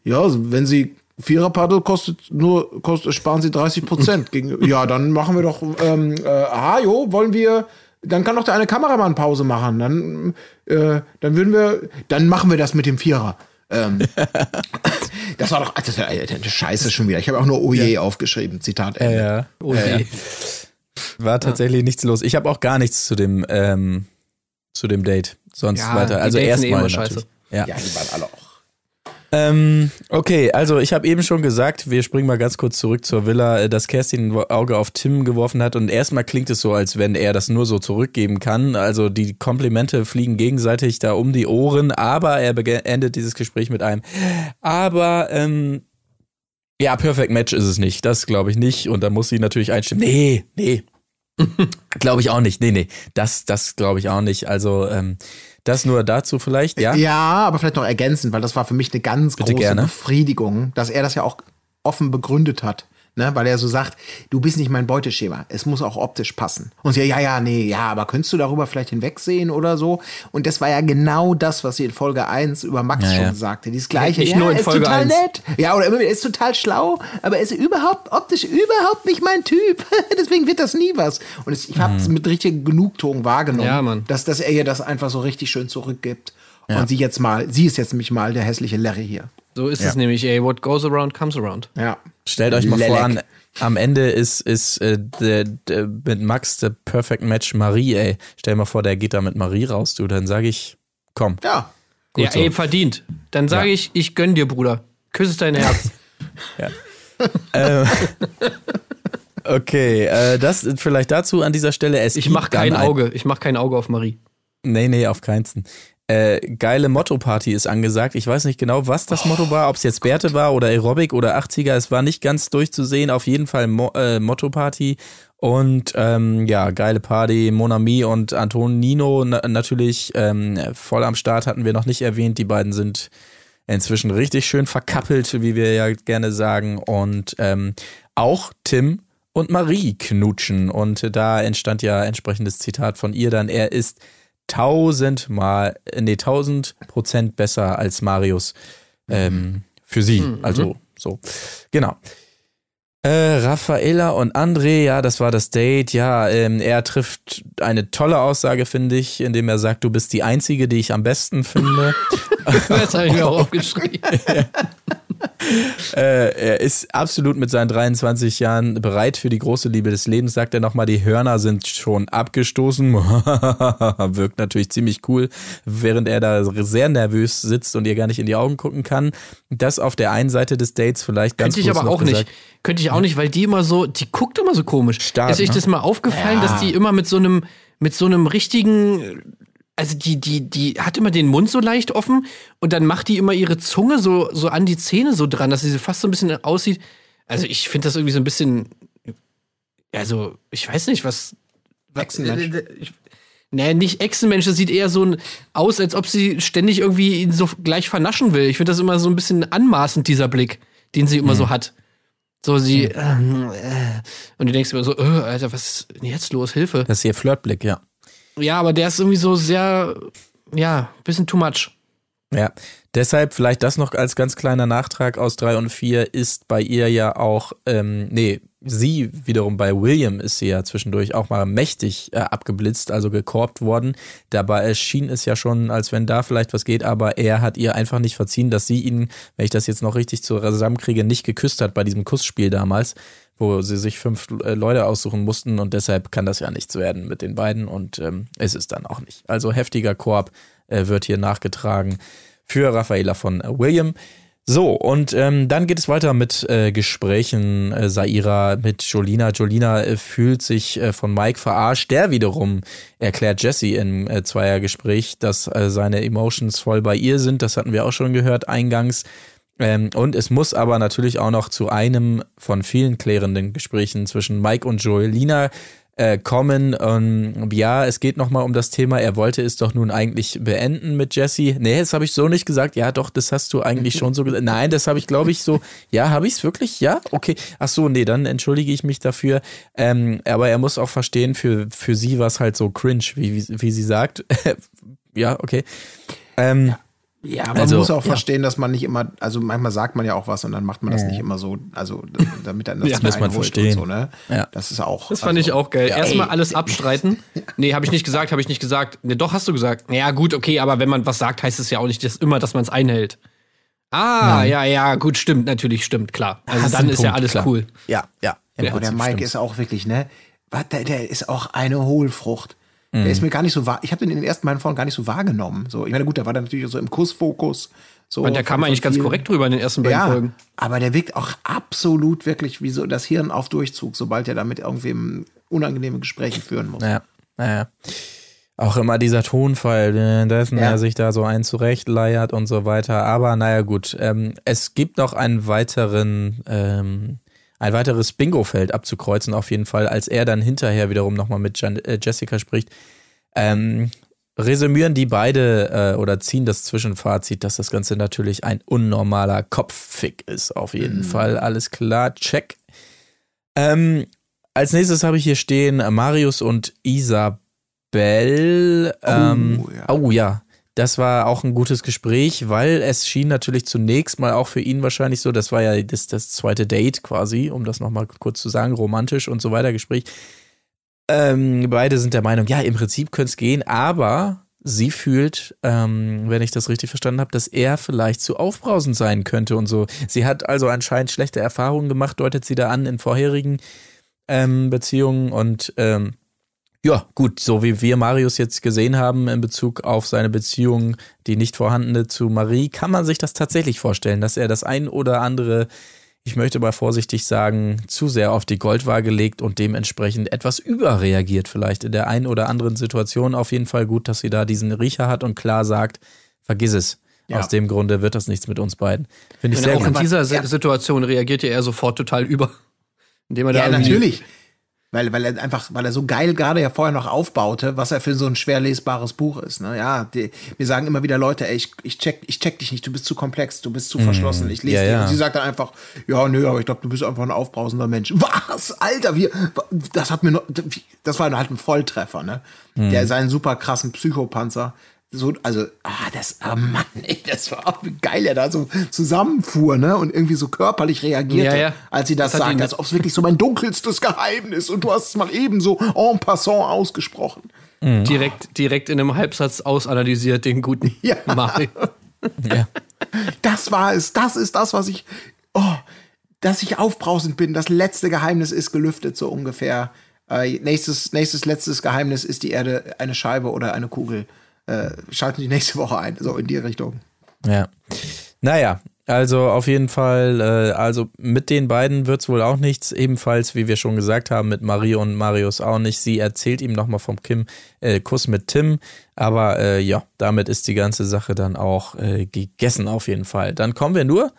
ja, wenn sie Viererpaddel kostet nur, kostet, sparen sie 30 Prozent. Gegen- ja, dann machen wir doch, ähm, äh, aha, jo, wollen wir, dann kann doch der eine Kameramann Pause machen. Dann, äh, dann würden wir, dann machen wir das mit dem Vierer. Ähm, das war doch, das war eine Scheiße schon wieder. Ich habe auch nur Oje aufgeschrieben. Zitat Ende. ja, Oh je. war tatsächlich nichts los. Ich habe auch gar nichts zu dem, ähm, zu dem Date. Sonst Ja, weiter. Also eh erstmal scheiße. Ja. Ja, die waren alle auch. Ähm, okay, also ich habe eben schon gesagt, wir springen mal ganz kurz zurück zur Villa, äh, dass Kerstin ein Auge auf Tim geworfen hat und erstmal klingt es so, als wenn er das nur so zurückgeben kann. Also die Komplimente fliegen gegenseitig da um die Ohren, aber er beendet dieses Gespräch mit einem. Aber ähm, ja, Perfect Match ist es nicht. Das glaube ich nicht. Und da muss sie natürlich einstimmen. Nee, nee. glaube ich auch nicht. Nee, nee. Das, das glaube ich auch nicht. Also, ähm, das nur dazu vielleicht, ja? Ja, aber vielleicht noch ergänzend, weil das war für mich eine ganz Bitte große gerne. Befriedigung, dass er das ja auch offen begründet hat. Ne, weil er so sagt, du bist nicht mein Beuteschema. Es muss auch optisch passen. Und sie, ja, ja, nee, ja, aber könntest du darüber vielleicht hinwegsehen oder so? Und das war ja genau das, was sie in Folge 1 über Max Ja, schon ja. sagte. Dieses gleiche. Nicht ja, nur in ist Folge total 1. nett. Ja, oder immer wieder, ist total schlau, aber ist überhaupt optisch überhaupt nicht mein Typ. Deswegen wird das nie was. Und es, ich habe es mit richtiger Genugtuung wahrgenommen, dass, dass er ihr das einfach so richtig schön zurückgibt. Und sie jetzt mal, sie ist jetzt nämlich mal der hässliche Larry hier. So ist es nämlich, ey. What goes around comes around. Ja. Stellt euch mal vor, Lelek. an, am Ende ist, ist äh, der, der, mit Max der Perfect Match Marie, ey. Stell dir mal vor, der geht da mit Marie raus, du. Dann sage ich, komm. Ja. Gut ja, so. ey, verdient. Dann sage Ja. ich, ich gönn dir, Bruder. Küsse dein Herz. Okay, äh, das vielleicht dazu an dieser Stelle. Es Ich mach kein ein- Auge. Ich mach kein Auge auf Marie. Nee, nee, auf keinsten. Äh, geile Motto-Party ist angesagt. Ich weiß nicht genau, was das Motto war, ob es jetzt Bärte war oder Aerobic oder 80er. Es war nicht ganz durchzusehen. Auf jeden Fall Mo äh, Motto-Party. Und ähm, ja, geile Party. Monami und Antonino na natürlich ähm, voll am Start hatten wir noch nicht erwähnt. Die beiden sind inzwischen richtig schön verkappelt, wie wir ja gerne sagen. Und ähm, auch Tim und Marie knutschen. Und da entstand ja entsprechendes Zitat von ihr dann. Er ist tausendmal, nee, tausend Prozent besser als Marius ähm, für sie. Also so. Genau. Äh, Raffaella und André, ja, das war das Date. Ja, ähm, er trifft eine tolle Aussage, finde ich, indem er sagt, du bist die Einzige, die ich am besten finde. Das habe ich mir auch aufgeschrieben. Äh, er ist absolut mit seinen 23 Jahren bereit für die große Liebe des Lebens, sagt er nochmal, die Hörner sind schon abgestoßen. Wirkt natürlich ziemlich cool, während er da sehr nervös sitzt und ihr gar nicht in die Augen gucken kann. Das auf der einen Seite des Dates vielleicht ganz Könnte ich aber auch nicht. gesagt. Könnte ich auch nicht, weil die immer so, die guckt immer so komisch. Stark, ist euch ne? das mal aufgefallen, dass die immer mit so einem, mit so einem richtigen, also die, die, die hat immer den Mund so leicht offen und dann macht die immer ihre Zunge so, so an die Zähne so dran, dass sie so fast so ein bisschen aussieht. Also ich finde das irgendwie so ein bisschen, also ich weiß nicht, was. was Echsenmensch. ich, Nee, nicht Echsenmensch, das sieht eher so ein, aus, als ob sie ständig irgendwie ihn so gleich vernaschen will. Ich finde das immer so ein bisschen anmaßend, dieser Blick, den sie immer so hat. So, sie, ähm, äh, und du denkst immer so, äh, Alter, was ist denn jetzt los? Hilfe. Das ist ihr Flirtblick, ja. Ja, aber der ist irgendwie so sehr, ja, bisschen too much. Ja, deshalb vielleicht das noch als ganz kleiner Nachtrag aus 3 und 4 ist bei ihr ja auch, ähm, nee, sie wiederum bei William ist sie ja zwischendurch auch mal mächtig äh, abgeblitzt, also gekorbt worden. Dabei schien es ja schon, als wenn da vielleicht was geht, aber er hat ihr einfach nicht verziehen, dass sie ihn, wenn ich das jetzt noch richtig zusammenkriege, nicht geküsst hat bei diesem Kussspiel damals, wo sie sich fünf äh, Leute aussuchen mussten und deshalb kann das ja nichts werden mit den beiden und ähm, ist dann auch nicht. Also heftiger Korb äh, wird hier nachgetragen für Raffaela von äh, William. So, und ähm, dann geht es weiter mit äh, Gesprächen äh, Saira mit Jolina. Jolina äh, fühlt sich äh, von Mike verarscht. Der wiederum erklärt Jesse im äh, Zweiergespräch, dass äh, seine Emotions voll bei ihr sind. Das hatten wir auch schon gehört eingangs. Ähm, und es muss aber natürlich auch noch zu einem von vielen klärenden Gesprächen zwischen Mike und Jolina äh, kommen. Ähm, ja, es geht nochmal um das Thema, er wollte es doch nun eigentlich beenden mit Jesse. Nee, das habe ich so nicht gesagt. Ja, doch, das hast du eigentlich schon so gesagt. Nein, das habe ich, glaube ich, so. Ja, habe ich es wirklich? Ja, okay. Ach so, nee, dann entschuldige ich mich dafür. Ähm, aber er muss auch verstehen, für, für sie war es halt so cringe, wie, wie, wie sie sagt. ja, okay. Ähm, Ja, man Also, muss auch ja. verstehen, dass man nicht immer, also manchmal sagt man ja auch was und dann macht man das nicht immer so, also damit dann das Ja, nicht muss man verstehen. Und so, ne? Ja. Das ist auch. Das fand ich auch geil. Ja, Erstmal alles abstreiten. Nee, habe ich nicht gesagt, habe ich nicht gesagt. Nee, doch, hast du gesagt. Ja, gut, okay, aber wenn man was sagt, heißt es ja auch nicht dass immer, dass man es einhält. Ah, ja, ja, gut, stimmt, natürlich, stimmt, klar. Also Hast dann ist ja Punkt, alles klar. cool. Ja, ja. Ja, Aber der Mike stimmt's. ist auch wirklich, ne? Was, der, der ist auch eine Hohlfrucht. Mhm. Der ist mir gar nicht so wahr. Ich habe den in den ersten beiden Folgen gar nicht so wahrgenommen. So, ich meine, gut, der war dann natürlich so im Kussfokus. So Und der kam eigentlich ganz korrekt drüber in den ersten beiden Ja, Folgen. aber der wirkt auch absolut wirklich wie so das Hirn auf Durchzug, sobald er damit irgendwem unangenehme Gespräche führen muss. Ja, naja. Auch immer dieser Tonfall, äh, dessen Ja. er sich da so ein zurechtleiert und so weiter. Aber naja, gut. Ähm, es gibt noch einen weiteren, ähm, ein weiteres Bingo-Feld abzukreuzen, auf jeden Fall, als er dann hinterher wiederum nochmal mit Jan äh, Jessica spricht. Ähm, resümieren die beide äh, oder ziehen das Zwischenfazit, dass das Ganze natürlich ein unnormaler Kopffick ist. Auf jeden Fall. Alles klar, check. Ähm, als nächstes habe ich hier stehen Marius und Isabel. Ähm, ja. Oh ja, das war auch ein gutes Gespräch, weil es schien natürlich zunächst mal auch für ihn wahrscheinlich so, das war ja das, das zweite Date quasi, um das nochmal kurz zu sagen, romantisch und so weiter Gespräch. Ähm, beide sind der Meinung, ja, im Prinzip könnte es gehen, aber sie fühlt, ähm, wenn ich das richtig verstanden habe, dass er vielleicht zu aufbrausend sein könnte und so. Sie hat also anscheinend schlechte Erfahrungen gemacht, deutet sie da an in vorherigen ähm, Beziehungen und ähm, ja, gut, so wie wir Marius jetzt gesehen haben in Bezug auf seine Beziehung, die nicht vorhandene zu Marie, kann man sich das tatsächlich vorstellen, dass er das ein oder andere, ich möchte mal vorsichtig sagen, zu sehr auf die Goldwaage legt und dementsprechend etwas überreagiert vielleicht in der einen oder anderen Situation. Auf jeden Fall gut, dass sie da diesen Riecher hat und klar sagt, vergiss es. Ja. Aus dem Grunde wird das nichts mit uns beiden. Finde ich Und sehr auch in gut. dieser Ja. Si- Situation reagiert ja er sofort total über. Indem er da Ja, irgendwie- natürlich. Weil, weil er einfach, weil er so geil gerade ja vorher noch aufbaute, was er für so ein schwer lesbares Buch ist. Ne? Ja, die, mir sagen immer wieder Leute, ey, ich, ich, check, ich check dich nicht, du bist zu komplex, du bist zu verschlossen, ich lese ja, ja. Und sie sagt dann einfach, ja, nö, aber ich glaube, du bist einfach ein aufbrausender Mensch. Was? Alter, wie, das hat mir noch, das war halt ein Volltreffer, ne? Der seinen super krassen Psychopanzer. So, also, ah, das, ah Mann, ey, das war auch wie geil, er da so zusammenfuhr, ne? Und irgendwie so körperlich reagierte, Ja, ja. als sie das, Das sagt, als ob es wirklich so mein dunkelstes Geheimnis und du hast es mal eben so en passant ausgesprochen. direkt, direkt in einem Halbsatz ausanalysiert, den guten Ja. Mario. Ja. Das war es, das ist das, was ich, oh, dass ich aufbrausend bin. Das letzte Geheimnis ist gelüftet, so ungefähr. Äh, nächstes, nächstes, letztes Geheimnis ist die Erde eine Scheibe oder eine Kugel. Äh, schalten die nächste Woche ein, so in die Richtung. Ja. Naja, also auf jeden Fall, äh, also mit den beiden wird's wohl auch nichts. Ebenfalls, wie wir schon gesagt haben, mit Marie und Marius auch nicht. Sie erzählt ihm nochmal vom Kim äh, Kuss mit Tim. Aber äh, ja, damit ist die ganze Sache dann auch äh, gegessen auf jeden Fall. Dann kommen wir nur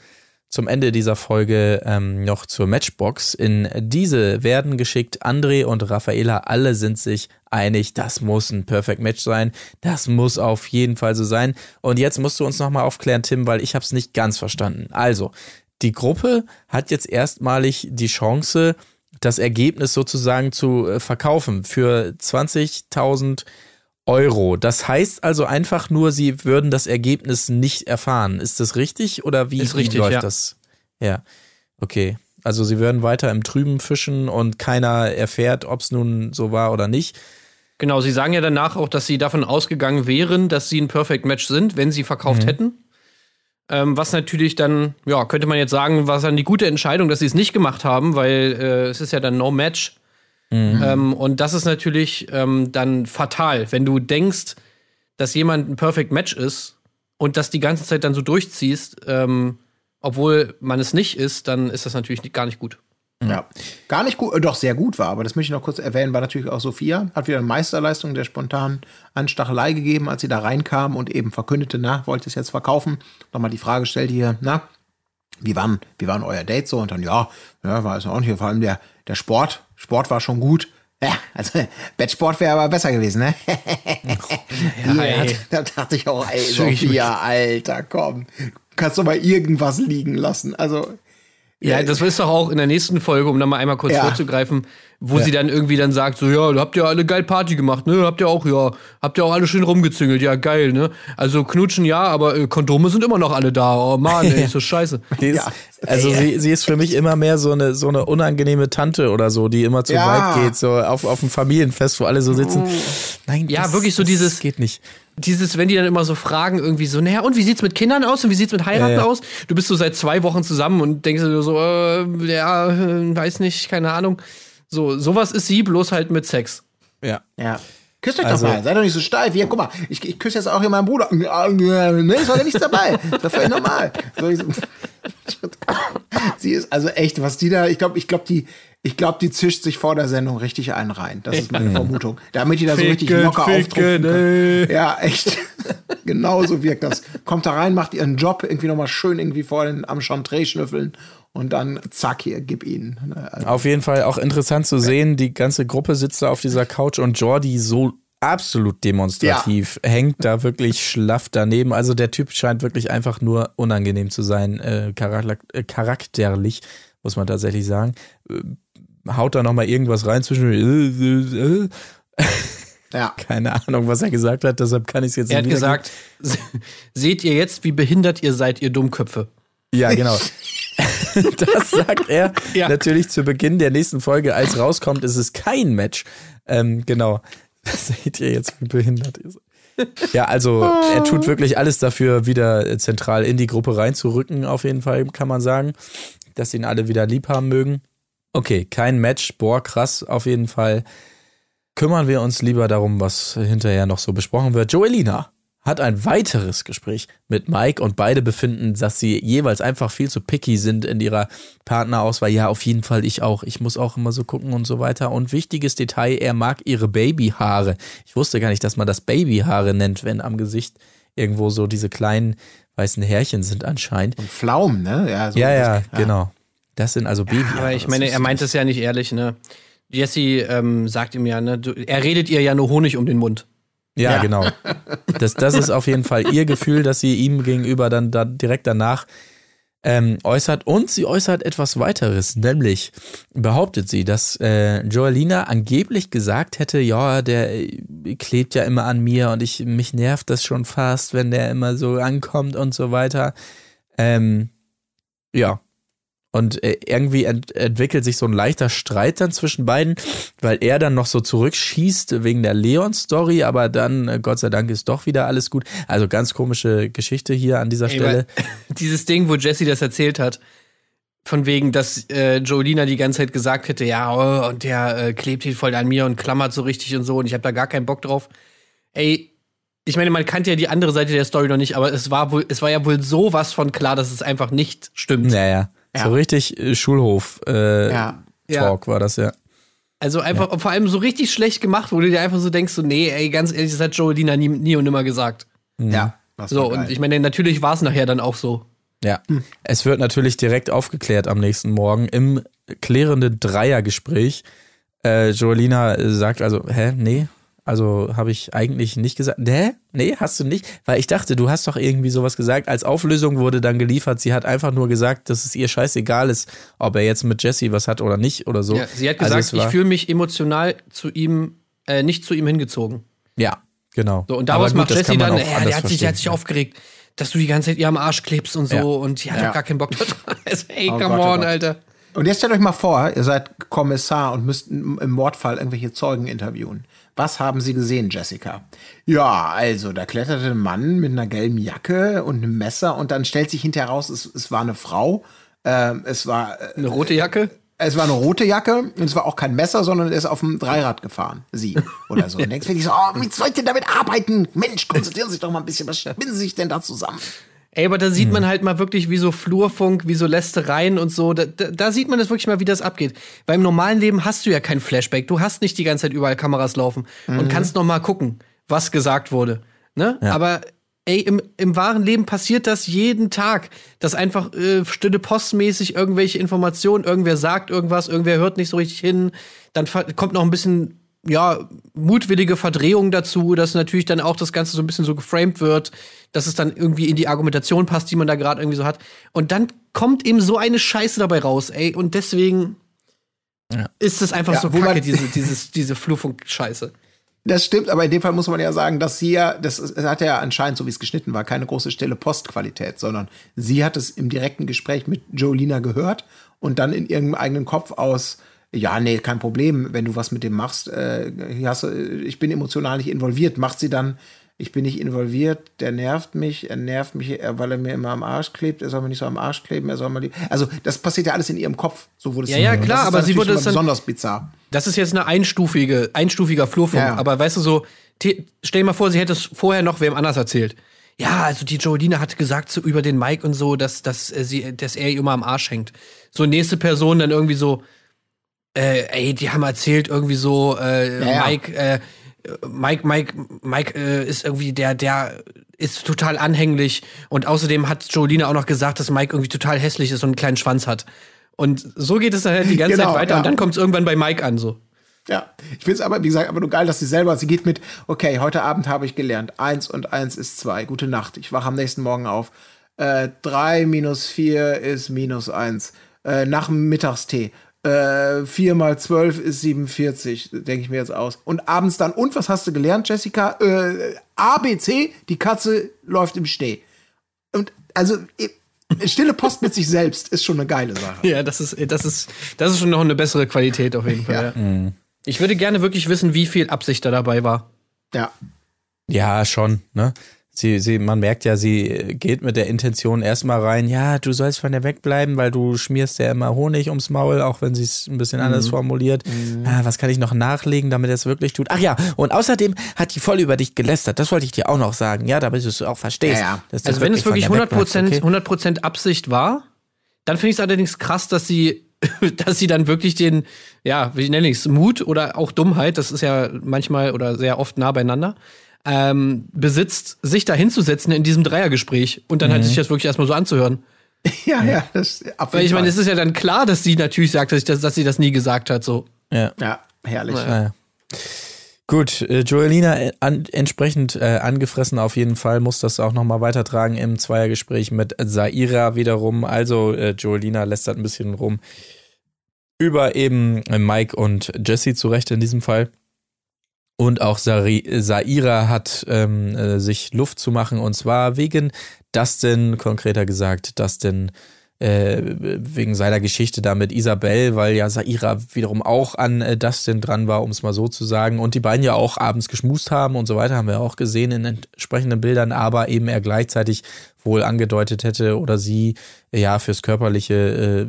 zum Ende dieser Folge ähm, noch zur Matchbox. In diese werden geschickt André und Raffaela. Alle sind sich einig, das muss ein Perfect Match sein. Das muss auf jeden Fall so sein. Und jetzt musst du uns nochmal aufklären, Tim, weil ich habe es nicht ganz verstanden. Also, die Gruppe hat jetzt erstmalig die Chance, das Ergebnis sozusagen zu äh, verkaufen für 20.000 Euro. Das heißt also einfach nur, sie würden das Ergebnis nicht erfahren. Ist das richtig oder wie, Ist wie richtig, läuft ja. das? Ja, okay. Also sie würden weiter im Trüben fischen und keiner erfährt, ob es nun so war oder nicht. Genau, sie sagen ja danach auch, dass sie davon ausgegangen wären, dass sie ein Perfect Match sind, wenn sie verkauft hätten. Ähm, was natürlich dann, ja, könnte man jetzt sagen, war dann die gute Entscheidung, dass sie es nicht gemacht haben, weil äh, es ist ja dann No Match. Ähm, und das ist natürlich ähm, dann fatal, wenn du denkst, dass jemand ein Perfect Match ist und das die ganze Zeit dann so durchziehst, ähm, obwohl man es nicht ist, dann ist das natürlich nicht, gar nicht gut. Ja, gar nicht gut, äh, doch sehr gut war, aber das möchte ich noch kurz erwähnen, war natürlich auch Sophia, hat wieder eine Meisterleistung der spontanen Anstachelei gegeben, als sie da reinkam und eben verkündete, na, wollt ihr es jetzt verkaufen? Nochmal die Frage stellt hier, na, wie waren, wie waren euer Date so? Und dann, ja, ja, war es auch nicht, vor allem der, der Sport, Sport war schon gut. Ja, also Bettsport wäre aber besser gewesen, ne? Ja, ey. da dachte ich auch, ey. Sophia, Alter, komm, kannst du mal irgendwas liegen lassen. Also, Ja, das ist doch auch in der nächsten Folge, um da mal einmal kurz Ja. vorzugreifen, wo sie dann irgendwie dann sagt, so, ja, habt ihr alle geil Party gemacht, ne? Habt ihr auch, ja, habt ihr auch alle schön rumgezüngelt, ja, geil, ne? Also knutschen ja, aber äh, Kondome sind immer noch alle da. Oh Mann, ey, ist so scheiße. Ist, Ja. Also sie, sie ist für mich immer mehr so eine, so eine unangenehme Tante oder so, die immer zu Ja. weit geht, so auf, auf dem Familienfest, wo alle so sitzen. Nein, Ja, das, wirklich so das dieses- geht nicht. Dieses, wenn die dann immer so fragen, irgendwie so, naja, und wie sieht's mit Kindern aus und wie sieht's mit Heiraten Ja, ja. aus? Du bist so seit zwei Wochen zusammen und denkst dir so, äh, ja, äh, weiß nicht, keine Ahnung. So, sowas ist sie, bloß halt mit Sex. Ja. Ja. Küsst euch Also- doch mal, seid doch nicht so steif. Hier, guck mal, ich, ich küsse jetzt auch hier meinen Bruder. Ne, ist heute nichts dabei. Das ist völlig normal. So, ich so- Sie ist also echt, was die da, ich glaube, ich glaube, die, ich glaube, die zischt sich vor der Sendung richtig einen rein. Das ist meine Vermutung. Damit die da so richtig Ficken, locker auftrumpfen kann. Ja, echt. genau so wirkt das. Kommt da rein, macht ihren Job irgendwie nochmal schön irgendwie vor den, am Chantre schnüffeln und dann zack hier, gib ihnen. Ne, Also, Auf jeden Fall auch interessant zu sehen, die ganze Gruppe sitzt da auf dieser Couch und Jordi so absolut demonstrativ hängt da wirklich schlaff daneben. Also der Typ scheint wirklich einfach nur unangenehm zu sein, äh, charak äh, charakterlich, muss man tatsächlich sagen. Äh, haut da nochmal irgendwas rein zwischen äh, äh, ja. keine Ahnung, was er gesagt hat, deshalb kann ich es jetzt Er hat nicht wiedergeben. gesagt, seht ihr jetzt, wie behindert ihr seid, ihr Dummköpfe? Ja, genau. das sagt er Ja. natürlich zu Beginn der nächsten Folge. Als rauskommt, ist es kein Match. Ähm, genau. Seht ihr jetzt, wie behindert seid. Ja, also er tut wirklich alles dafür, wieder äh, zentral in die Gruppe reinzurücken, auf jeden Fall, kann man sagen. Dass ihn alle wieder lieb haben mögen. Okay, kein Match. Boah, krass, auf jeden Fall. Kümmern wir uns lieber darum, was hinterher noch so besprochen wird. Joelina hat ein weiteres Gespräch mit Mike und beide befinden, dass sie jeweils einfach viel zu picky sind in ihrer Partnerauswahl. Ja, auf jeden Fall, ich auch. Ich muss auch immer so gucken und so weiter. Und wichtiges Detail, er mag ihre Babyhaare. Ich wusste gar nicht, dass man das Babyhaare nennt, wenn am Gesicht irgendwo so diese kleinen weißen Härchen sind anscheinend. Und Pflaumen, ne? Ja, so Ja, das- ja, genau. Das sind also Babyhaare. Aber ich meine, er meint es ja nicht ehrlich, ne? Jesse ähm, sagt ihm ja, ne? Du, er redet ihr ja nur Honig um den Mund. Ja, Ja. genau. Das, das ist auf jeden Fall ihr Gefühl, dass sie ihm gegenüber dann da direkt danach ähm, äußert. Und sie äußert etwas weiteres, nämlich behauptet sie, dass äh, Joelina angeblich gesagt hätte, ja, der äh, klebt ja immer an mir und ich mich nervt das schon fast, wenn der immer so ankommt und so weiter. Ähm, ja. Und äh, irgendwie ent entwickelt sich so ein leichter Streit dann zwischen beiden, weil er dann noch so zurückschießt wegen der Leon-Story, aber dann, äh, Gott sei Dank, ist doch wieder alles gut. Also ganz komische Geschichte hier an dieser Ey, Stelle. Dieses Ding, wo Jesse das erzählt hat, von wegen, dass äh, Jolina die ganze Zeit gesagt hätte, ja, oh, und der äh, klebt hier voll an mir und klammert so richtig und so und ich habe da gar keinen Bock drauf. Ey, ich meine, man kannte ja die andere Seite der Story noch nicht, aber es war wohl, es war ja wohl sowas von klar, dass es einfach nicht stimmt. Naja, so richtig äh, Schulhof äh, Ja. Talk war das ja. Also einfach, vor allem so richtig schlecht gemacht, wo du dir einfach so denkst, so, nee, ey, ganz ehrlich, das hat Jolina nie, nie und nimmer gesagt. Ja. das So, geil. und ich meine, natürlich war es nachher dann auch so. Ja, es wird natürlich direkt aufgeklärt am nächsten Morgen im klärenden Dreiergespräch. Äh, Joelina sagt also, hä, nee, also habe ich eigentlich nicht gesagt. Hä? Nee, hast du nicht? Weil ich dachte, du hast doch irgendwie sowas gesagt. Als Auflösung wurde dann geliefert, sie hat einfach nur gesagt, dass es ihr scheißegal ist, ob er jetzt mit Jesse was hat oder nicht oder so. Ja, sie hat Also gesagt, es war- ich fühle mich emotional zu ihm, äh, nicht zu ihm hingezogen. Ja, genau. So, und daraus gut, macht Jesse dann, auch ja, der hat, sich, der hat sich aufgeregt, dass du die ganze Zeit ihr am Arsch klebst und so Ja. und die hat Ja. doch gar keinen Bock drauf. Also, ey, Oh come Gott, oh on. Alter. Und jetzt stellt euch mal vor, ihr seid Kommissar und müsst im Mordfall irgendwelche Zeugen interviewen. Was haben Sie gesehen, Jessica? Ja, also da kletterte ein Mann mit einer gelben Jacke und einem Messer und dann stellt sich hinterher raus, es, es war eine Frau. Ähm, es war äh, Eine rote Jacke? es war eine rote Jacke und es war auch kein Messer, sondern er ist auf dem Dreirad gefahren. Sie oder so. Und denkst du wirklich so, oh, wie soll ich denn damit arbeiten? Mensch, konzentrieren Sie sich doch mal ein bisschen. Was spinnen Sie sich denn da zusammen? Ey, aber da sieht man halt mal wirklich, wie so Flurfunk, wie so Lästereien und so. Da, da, sieht man das wirklich mal, wie das abgeht. Weil im normalen Leben hast du ja kein Flashback. Du hast nicht die ganze Zeit überall Kameras laufen und kannst noch mal gucken, was gesagt wurde. Ne? Aber ey, im, im wahren Leben passiert das jeden Tag, dass einfach äh, stille postmäßig irgendwelche Informationen, irgendwer sagt irgendwas, irgendwer hört nicht so richtig hin, dann kommt noch ein bisschen ja, mutwillige Verdrehung dazu, dass natürlich dann auch das Ganze so ein bisschen so geframed wird, dass es dann irgendwie in die Argumentation passt, die man da gerade irgendwie so hat. Und dann kommt eben so eine Scheiße dabei raus, ey. Und deswegen Ja. ist es einfach Ja, so wo man- kacke, diese, dieses, diese Flurfunk-Scheiße. Das stimmt, aber in dem Fall muss man ja sagen, dass sie ja, das es hat ja anscheinend, so wie es geschnitten war, keine große stille Postqualität, sondern sie hat es im direkten Gespräch mit Jolina gehört und dann in ihrem eigenen Kopf aus, ja, nee, kein Problem, wenn du was mit dem machst, äh, hast du, ich bin emotional nicht involviert, macht sie dann, ich bin nicht involviert, der nervt mich, er nervt mich, weil er mir immer am Arsch klebt, er soll mir nicht so am Arsch kleben, er soll mal die, also das passiert ja alles in ihrem Kopf, so wurde es Ja, ja, klar, aber sie wurde es dann- besonders bizarr. Das ist jetzt eine einstufige, einstufiger Flurfunk. Ja. Aber weißt du so, te- stell dir mal vor, sie hätte es vorher noch wem anders erzählt. Ja, also die Jolina hat gesagt so über den Mike und so, dass, dass, äh, sie, dass er ihr immer am Arsch hängt. So nächste Person dann irgendwie so, äh, ey, die haben erzählt irgendwie so, äh, Ja, ja. Mike, äh, Mike, Mike, Mike äh, ist irgendwie der, der ist total anhänglich und außerdem hat Jolina auch noch gesagt, dass Mike irgendwie total hässlich ist und einen kleinen Schwanz hat. Und so geht es dann halt die ganze Genau, Zeit weiter ja. und dann kommt es irgendwann bei Mike an so. Ja, ich finde es aber, wie gesagt, aber nur geil, dass sie selber, sie geht mit, okay, heute Abend habe ich gelernt, eins und eins ist zwei, gute Nacht, ich wache am nächsten Morgen auf, äh, drei minus vier ist minus eins, äh, nach dem Mittagstee, äh, vier mal zwölf ist 47, denke ich mir jetzt aus. Und abends dann, und was hast du gelernt, Jessica? Äh, ABC, die Katze läuft im Steh. Und also, stille Post mit sich selbst ist schon eine geile Sache. Ja, das ist, das ist, das ist schon noch eine bessere Qualität auf jeden Fall. Ja. Ich würde gerne wirklich wissen, wie viel Absicht da dabei war. Ja. Ja, schon, ne? Sie, sie, man merkt ja, sie geht mit der Intention erstmal rein, ja, du sollst von der wegbleiben, weil du schmierst ja immer Honig ums Maul, auch wenn sie es ein bisschen anders formuliert. Ah, was kann ich noch nachlegen, damit er es wirklich tut? Ach ja, und außerdem hat die voll über dich gelästert. Das wollte ich dir auch noch sagen, ja, damit du es auch verstehst. Ja, ja. Also wenn es wirklich der 100%, wegbleibst, okay? 100% Absicht war, dann finde ich es allerdings krass, dass sie, dass sie dann wirklich den, ja, wie nenne ich es, Mut oder auch Dummheit, das ist ja manchmal oder sehr oft nah beieinander, ähm, besitzt, sich da hinzusetzen in diesem Dreiergespräch und dann halt sich das wirklich erstmal so anzuhören. Ja, ja, das ab Weil ich meine, es ist ja dann klar, dass sie natürlich sagt, dass, ich das, dass sie das nie gesagt hat, so. Ja. Ja, herrlich. Naja. Gut, äh, Joelina äh, an, entsprechend äh, angefressen auf jeden Fall, muss das auch nochmal weitertragen im Zweiergespräch mit Saira wiederum. Also äh, Joelina lästert ein bisschen rum über eben äh, Mike und Jesse zurecht in diesem Fall. Und auch Saira hat ähm, äh, sich Luft zu machen und zwar wegen Dustin, konkreter gesagt, Dustin äh, wegen seiner Geschichte da mit Isabel, weil ja Saira wiederum auch an äh, Dustin dran war, um es mal so zu sagen. Und die beiden ja auch abends geschmust haben und so weiter, haben wir auch gesehen in entsprechenden Bildern, aber eben er gleichzeitig wohl angedeutet hätte oder sie, ja, fürs Körperliche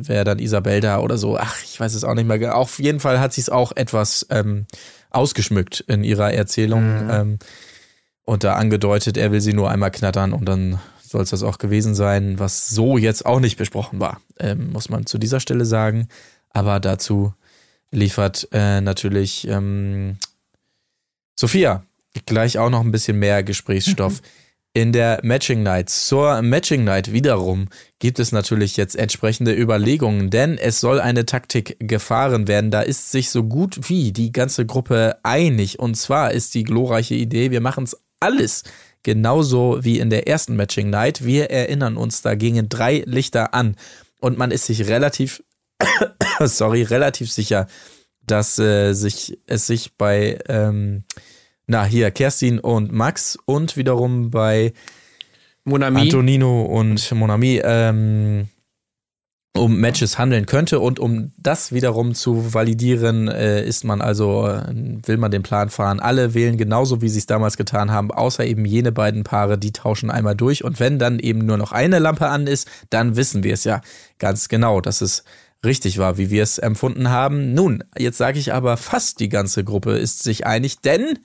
äh, wäre dann Isabel da oder so. Ach, ich weiß es auch nicht mehr. genau. Auf jeden Fall hat sie es auch etwas ähm, ausgeschmückt in ihrer Erzählung. Ähm, und da angedeutet, er will sie nur einmal knattern und dann soll es das auch gewesen sein, was so jetzt auch nicht besprochen war, ähm, muss man zu dieser Stelle sagen. Aber dazu liefert äh, natürlich ähm, Sophia gleich auch noch ein bisschen mehr Gesprächsstoff. in der Matching Night. Zur Matching Night wiederum gibt es natürlich jetzt entsprechende Überlegungen, denn es soll eine Taktik gefahren werden. Da ist sich so gut wie die ganze Gruppe einig. Und zwar ist die glorreiche Idee, wir machen es alles genauso wie in der ersten Matching Night. Wir erinnern uns, da gingen drei Lichter an und man ist sich relativ, sorry, relativ sicher, dass äh, sich, es sich bei ähm, na, hier Kerstin und Max und wiederum bei Monami. Antonino und Monami ähm, um Matches handeln könnte und um das wiederum zu validieren, äh, ist man also, äh, will man den Plan fahren. Alle wählen genauso, wie sie es damals getan haben, außer eben jene beiden Paare, die tauschen einmal durch und wenn dann eben nur noch eine Lampe an ist, dann wissen wir es ja ganz genau, dass es richtig war, wie wir es empfunden haben. Nun, jetzt sage ich aber, fast die ganze Gruppe ist sich einig, denn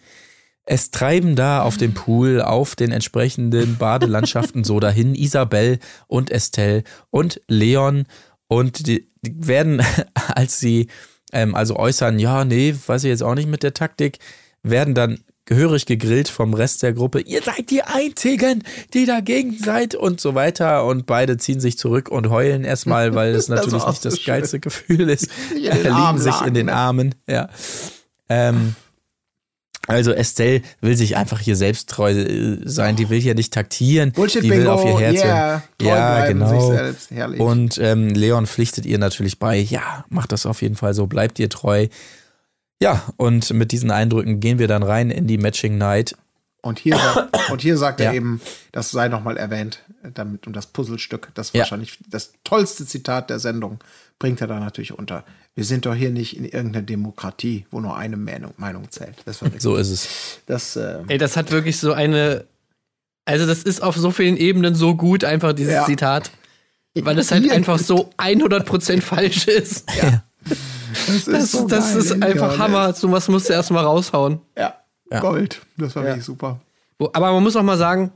es treiben da auf dem Pool, auf den entsprechenden Badelandschaften so dahin Isabel und Estelle und Leon und die, die werden, als sie ähm, also äußern, ja, nee, weiß ich jetzt auch nicht mit der Taktik, werden dann gehörig gegrillt vom Rest der Gruppe. Ihr seid die Einzigen, die dagegen seid und so weiter. Und beide ziehen sich zurück und heulen erstmal, weil es natürlich nicht so das schön. geilste Gefühl ist. Liegen sich in den ne? Armen, ja. Ähm, also Estelle will sich einfach hier selbst treu äh, sein, die will hier nicht taktieren, Bullshit die will Bingo, auf ihr Herz yeah, Ja, genau. sich selbst, herrlich. Und ähm, Leon pflichtet ihr natürlich bei, ja, macht das auf jeden Fall so, bleibt ihr treu. Ja, und mit diesen Eindrücken gehen wir dann rein in die Matching Night. Und hier, sagt- und hier sagt Ja. er eben, das sei nochmal erwähnt, damit um das Puzzlestück, das Ja. wahrscheinlich das tollste Zitat der Sendung, bringt er da natürlich unter. Wir sind doch hier nicht in irgendeiner Demokratie, wo nur eine Meinung, Meinung zählt. Das war wirklich, So ist es. das, äh, Ey, das hat wirklich so eine. Also, das ist auf so vielen Ebenen so gut, einfach dieses Ja. Zitat. Weil es halt einfach so 100% falsch ist. das Das, so das geil, ist einfach Ja, Hammer. So was musst du erstmal raushauen. Ja, Ja. Gold. Das war Ja. wirklich super. Aber man muss auch mal sagen,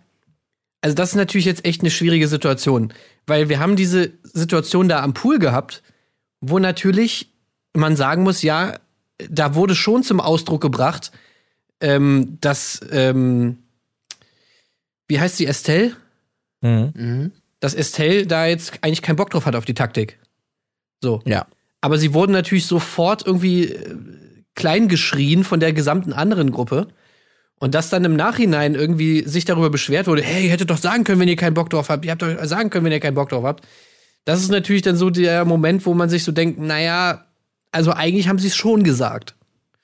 also das ist natürlich jetzt echt eine schwierige Situation, weil wir haben diese Situation da am Pool gehabt, wo natürlich man sagen muss, ja, da wurde schon zum Ausdruck gebracht, ähm, dass, ähm, wie heißt sie, Estelle? Mhm. Mhm. Dass Estelle da jetzt eigentlich keinen Bock drauf hat auf die Taktik. So. Ja. Aber sie wurden natürlich sofort irgendwie äh, klein geschrien von der gesamten anderen Gruppe. Und dass dann im Nachhinein irgendwie sich darüber beschwert wurde, hey, ihr hättet doch sagen können, wenn ihr keinen Bock drauf habt. Ihr habt doch sagen können, wenn ihr keinen Bock drauf habt. Das ist natürlich dann so der Moment, wo man sich so denkt, naja, also eigentlich haben sie es schon gesagt.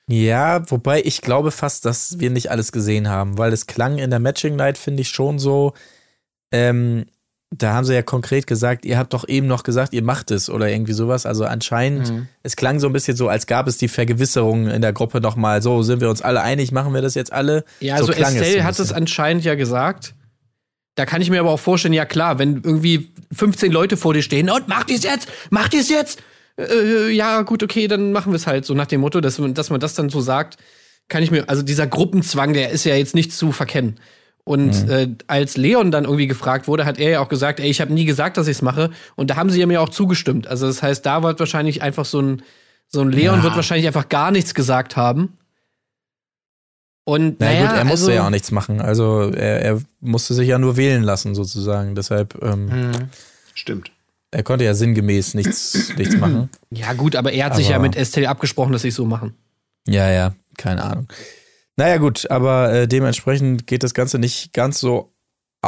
Ja, wobei ich glaube fast, dass wir nicht alles gesehen haben, weil es klang in der Matching Night, finde ich schon so, ähm, da haben sie ja konkret gesagt, ihr habt doch eben noch gesagt, ihr macht es oder irgendwie sowas. Also anscheinend, Mhm. es klang so ein bisschen so, als gab es die Vergewisserung in der Gruppe nochmal. So, sind wir uns alle einig, machen wir das jetzt alle? Ja, so also Estelle ein hat es anscheinend ja gesagt. Da kann ich mir aber auch vorstellen, ja klar, wenn irgendwie 15 Leute vor dir stehen, und macht ihr es jetzt, macht ihr es jetzt, äh, ja gut, okay, dann machen wir es halt so nach dem Motto, dass, man- dass man das dann so sagt, kann ich mir, also dieser Gruppenzwang, der ist ja jetzt nicht zu verkennen. Und äh, als Leon dann irgendwie gefragt wurde, hat er ja auch gesagt, ey, ich habe nie gesagt, dass ich es mache. Und da haben sie ja mir auch zugestimmt. Also das heißt, da wird wahrscheinlich einfach so ein, so ein Leon Ja. wird wahrscheinlich einfach gar nichts gesagt haben. Und Na naja, gut, er musste also, ja auch nichts machen. Also er, er musste sich ja nur wählen lassen, sozusagen. Deshalb, ähm, Mhm. Stimmt. er konnte ja sinngemäß nichts, nichts machen. Ja, gut, aber er hat sich Aber- ja mit Estelle abgesprochen, dass sie es so machen. Ja, ja, keine Ahnung. Naja, gut, aber äh, dementsprechend geht das Ganze nicht ganz so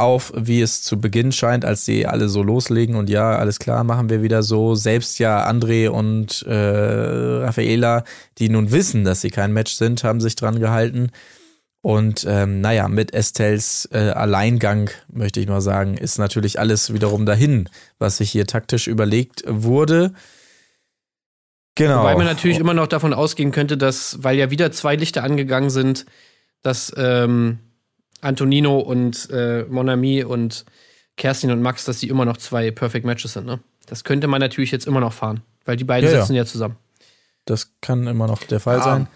auf, wie es zu Beginn scheint, als sie alle so loslegen und ja, alles klar, machen wir wieder so. Selbst ja André und äh, Raffaela, die nun wissen, dass sie kein Match sind, haben sich dran gehalten. Und ähm, naja, mit Estelles äh, Alleingang, möchte ich mal sagen, ist natürlich alles wiederum dahin, was sich hier taktisch überlegt wurde. Genau. Wobei man natürlich immer noch davon ausgehen könnte, dass, weil ja wieder zwei Lichter angegangen sind, dass ähm, Antonino und äh, Monami und Kerstin und Max, dass die immer noch zwei Perfect Matches sind, ne? Das könnte man natürlich jetzt immer noch fahren, weil die beiden Ja, ja. sitzen ja zusammen. Das kann immer noch der Fall Ja. sein.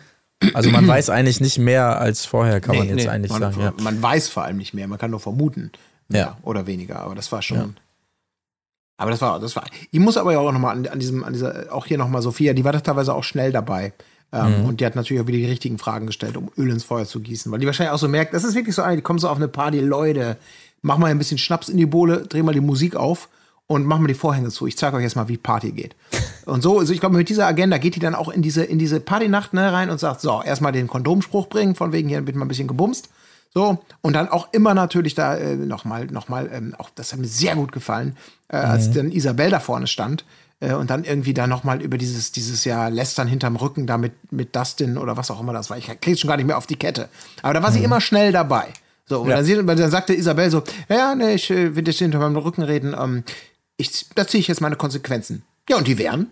Also man weiß eigentlich nicht mehr als vorher, kann man Nee, jetzt nee. eigentlich Man, sagen. Ja. man weiß vor allem nicht mehr, man kann nur vermuten. Mehr Ja. Oder weniger, aber das war schon. Ja. Aber das war, das war. Ich muss aber ja auch nochmal an, an diesem, an dieser, auch hier nochmal Sophia, die war doch teilweise auch schnell dabei. Ähm, Und die hat natürlich auch wieder die richtigen Fragen gestellt, um Öl ins Feuer zu gießen. Weil die wahrscheinlich auch so merkt, das ist wirklich so eine, die kommen so auf eine Party, Leute, mach mal ein bisschen Schnaps in die Bohle, dreh mal die Musik auf und mach mal die Vorhänge zu. Ich zeige euch jetzt mal, wie Party geht. Und so, also ich glaube, mit dieser Agenda geht die dann auch in diese, in diese Partynacht ne, rein und sagt, so, erstmal den Kondomspruch bringen, von wegen hier wird mal ein bisschen gebumst. So, und dann auch immer natürlich da äh, nochmal, nochmal, ähm, auch das hat mir sehr gut gefallen, äh, als dann Isabel da vorne stand äh, und dann irgendwie da nochmal über dieses, dieses Jahr Lästern hinterm Rücken da mit, mit Dustin oder was auch immer das war. Ich krieg's schon gar nicht mehr auf die Kette. Aber da war sie immer schnell dabei. So, und dann, sie, dann sagte Isabel so, ja, ja, nee, ich äh, will jetzt hinter meinem Rücken reden, ähm, ich, da ziehe ich jetzt meine Konsequenzen. Ja, und die wären?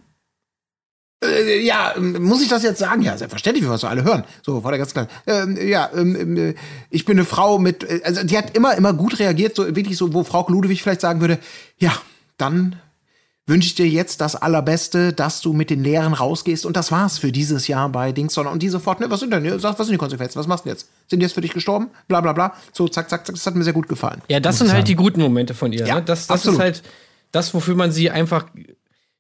Äh, ja, ähm, muss ich das jetzt sagen? Ja, selbstverständlich, wir wollen es alle hören. So, war der ganz klar. Ähm, ja, ähm, äh, ich bin eine Frau mit, also die hat immer, immer gut reagiert, so wirklich so, wo Frau Ludwig vielleicht sagen würde, ja, dann wünsche ich dir jetzt das Allerbeste, dass du mit den Lehren rausgehst und das war's für dieses Jahr bei Dingson und die sofort, ne, was sind denn, sag, was sind die Konsequenzen, was machst du jetzt? Sind die jetzt für dich gestorben? Bla, bla, bla. So, zack, zack, zack, das hat mir sehr gut gefallen. Ja, das sind halt die guten Momente von ihr. Ja, ne? Das, das ist halt das, wofür man sie einfach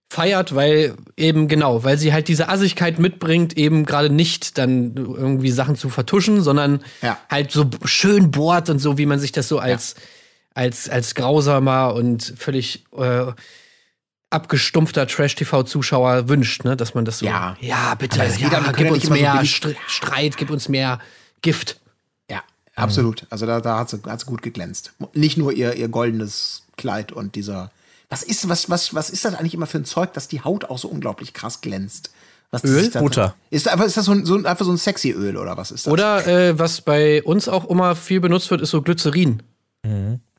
feiert, weil eben genau, weil sie halt diese Assigkeit mitbringt, eben gerade nicht dann irgendwie Sachen zu vertuschen, sondern Ja. halt so schön bohrt und so, wie man sich das so als, als, als grausamer und völlig äh, abgestumpfter Trash-TV-Zuschauer wünscht, ne? Dass man das so, Ja. ja bitte, geht ja, gib uns so mehr Str Streit, gib uns mehr Gift. Ja, absolut. Also da, da hat sie, hat sie gut geglänzt. Nicht nur ihr, ihr goldenes Kleid und dieser. Was ist, was, was, was ist das eigentlich immer für ein Zeug, dass die Haut auch so unglaublich krass glänzt? Was Öl? da- Butter. Ist, einfach, ist das so ein, so ein, einfach so ein sexy Öl oder was ist das? Oder äh, was bei uns auch immer viel benutzt wird, ist so Glycerin.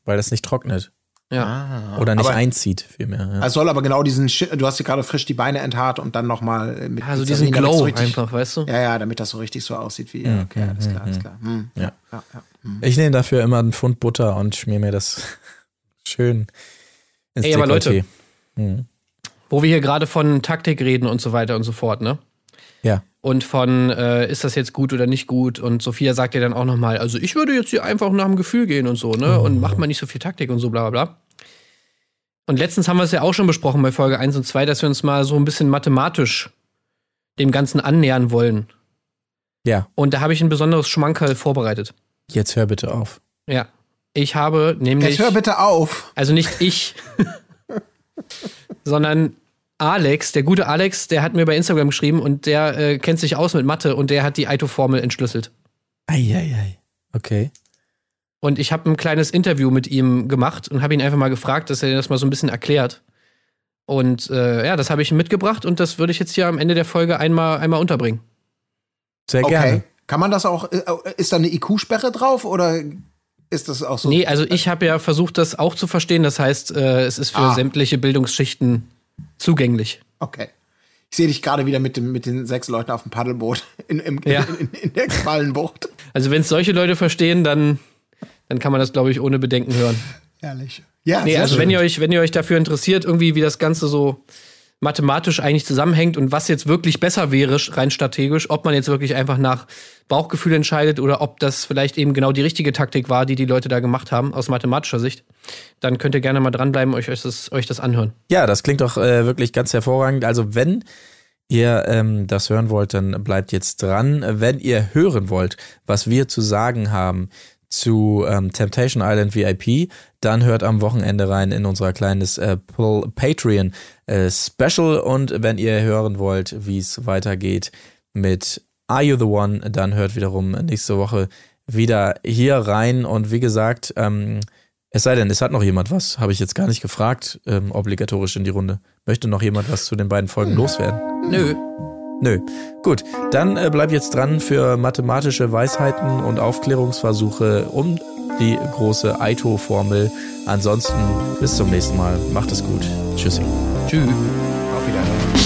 Weil das nicht trocknet. Ja. Oder nicht Aber- einzieht, vielmehr. Ja. Es soll aber genau diesen du hast dir gerade frisch die Beine enthaart und dann nochmal mit Also diesen Glow so richtig, einfach, weißt du? Ja, ja, damit das so richtig so aussieht wie. Ja, okay, alles klar, alles klar. Hm. Ja. Ja, ja. Ich nehme dafür immer einen Pfund Butter und schmier mir das schön ins Ey, aber. Leute. Wo wir hier gerade von Taktik reden und so weiter und so fort, ne? Ja. Und von, äh, ist das jetzt gut oder nicht gut? Und Sophia sagt ja dann auch nochmal, also ich würde jetzt hier einfach nach dem Gefühl gehen und so, ne? Und macht mal nicht so viel Taktik und so, bla bla bla. Und letztens haben wir es ja auch schon besprochen bei Folge 1 und 2, dass wir uns mal so ein bisschen mathematisch dem Ganzen annähern wollen. Ja, Und da habe ich ein besonderes Schmankerl vorbereitet. jetzt hör bitte auf. Ja. Ich habe nämlich. Jetzt hör bitte auf. Also nicht ich, sondern Alex, der gute Alex, der hat mir bei Instagram geschrieben und der äh, kennt sich aus mit Mathe und der hat die Aito-Formel entschlüsselt. Eieiei. Okay. Und ich habe ein kleines Interview mit ihm gemacht und habe ihn einfach mal gefragt, dass er das mal so ein bisschen erklärt. Und äh, ja, das habe ich ihm mitgebracht und das würde ich jetzt hier am Ende der Folge einmal, einmal unterbringen. Sehr Okay. gerne. Kann man das auch, äh, ist da eine IQ-Sperre drauf oder ist das auch so? Nee, also ich habe ja versucht, das auch zu verstehen. Das heißt, äh, es ist für Ah. sämtliche Bildungsschichten zugänglich. Okay. Ich sehe dich gerade wieder mit, dem, mit den sechs Leuten auf dem Paddelboot in, im, Ja. in, in, in der Quallenbucht. Also wenn es solche Leute verstehen, dann, dann kann man das, glaube ich, ohne Bedenken hören. Herrlich. Ja, Nee, also schön. wenn ihr euch, wenn ihr euch dafür interessiert, irgendwie wie das Ganze so mathematisch eigentlich zusammenhängt und was jetzt wirklich besser wäre, rein strategisch, ob man jetzt wirklich einfach nach Bauchgefühl entscheidet oder ob das vielleicht eben genau die richtige Taktik war, die die Leute da gemacht haben, aus mathematischer Sicht, dann könnt ihr gerne mal dranbleiben, euch, euch, das, euch das anhören. Ja, das klingt doch äh, wirklich ganz hervorragend. Also wenn ihr ähm, das hören wollt, dann bleibt jetzt dran. Wenn ihr hören wollt, was wir zu sagen haben zu ähm, Temptation Island VIP, dann hört am Wochenende rein in unser kleines äh, Patreon äh, Special. Und wenn ihr hören wollt, wie es weitergeht mit Are You the One, dann hört wiederum nächste Woche wieder hier rein. Und wie gesagt, ähm, es sei denn, es hat noch jemand was, habe ich jetzt gar nicht gefragt, ähm, obligatorisch in die Runde. Möchte noch jemand was zu den beiden Folgen loswerden? Nö. Nö. Gut, dann äh, bleib jetzt dran für mathematische Weisheiten und Aufklärungsversuche um die große Aito-Formel. Ansonsten bis zum nächsten Mal. Macht es gut. Tschüssi. Tschüss. Auf Wiedersehen.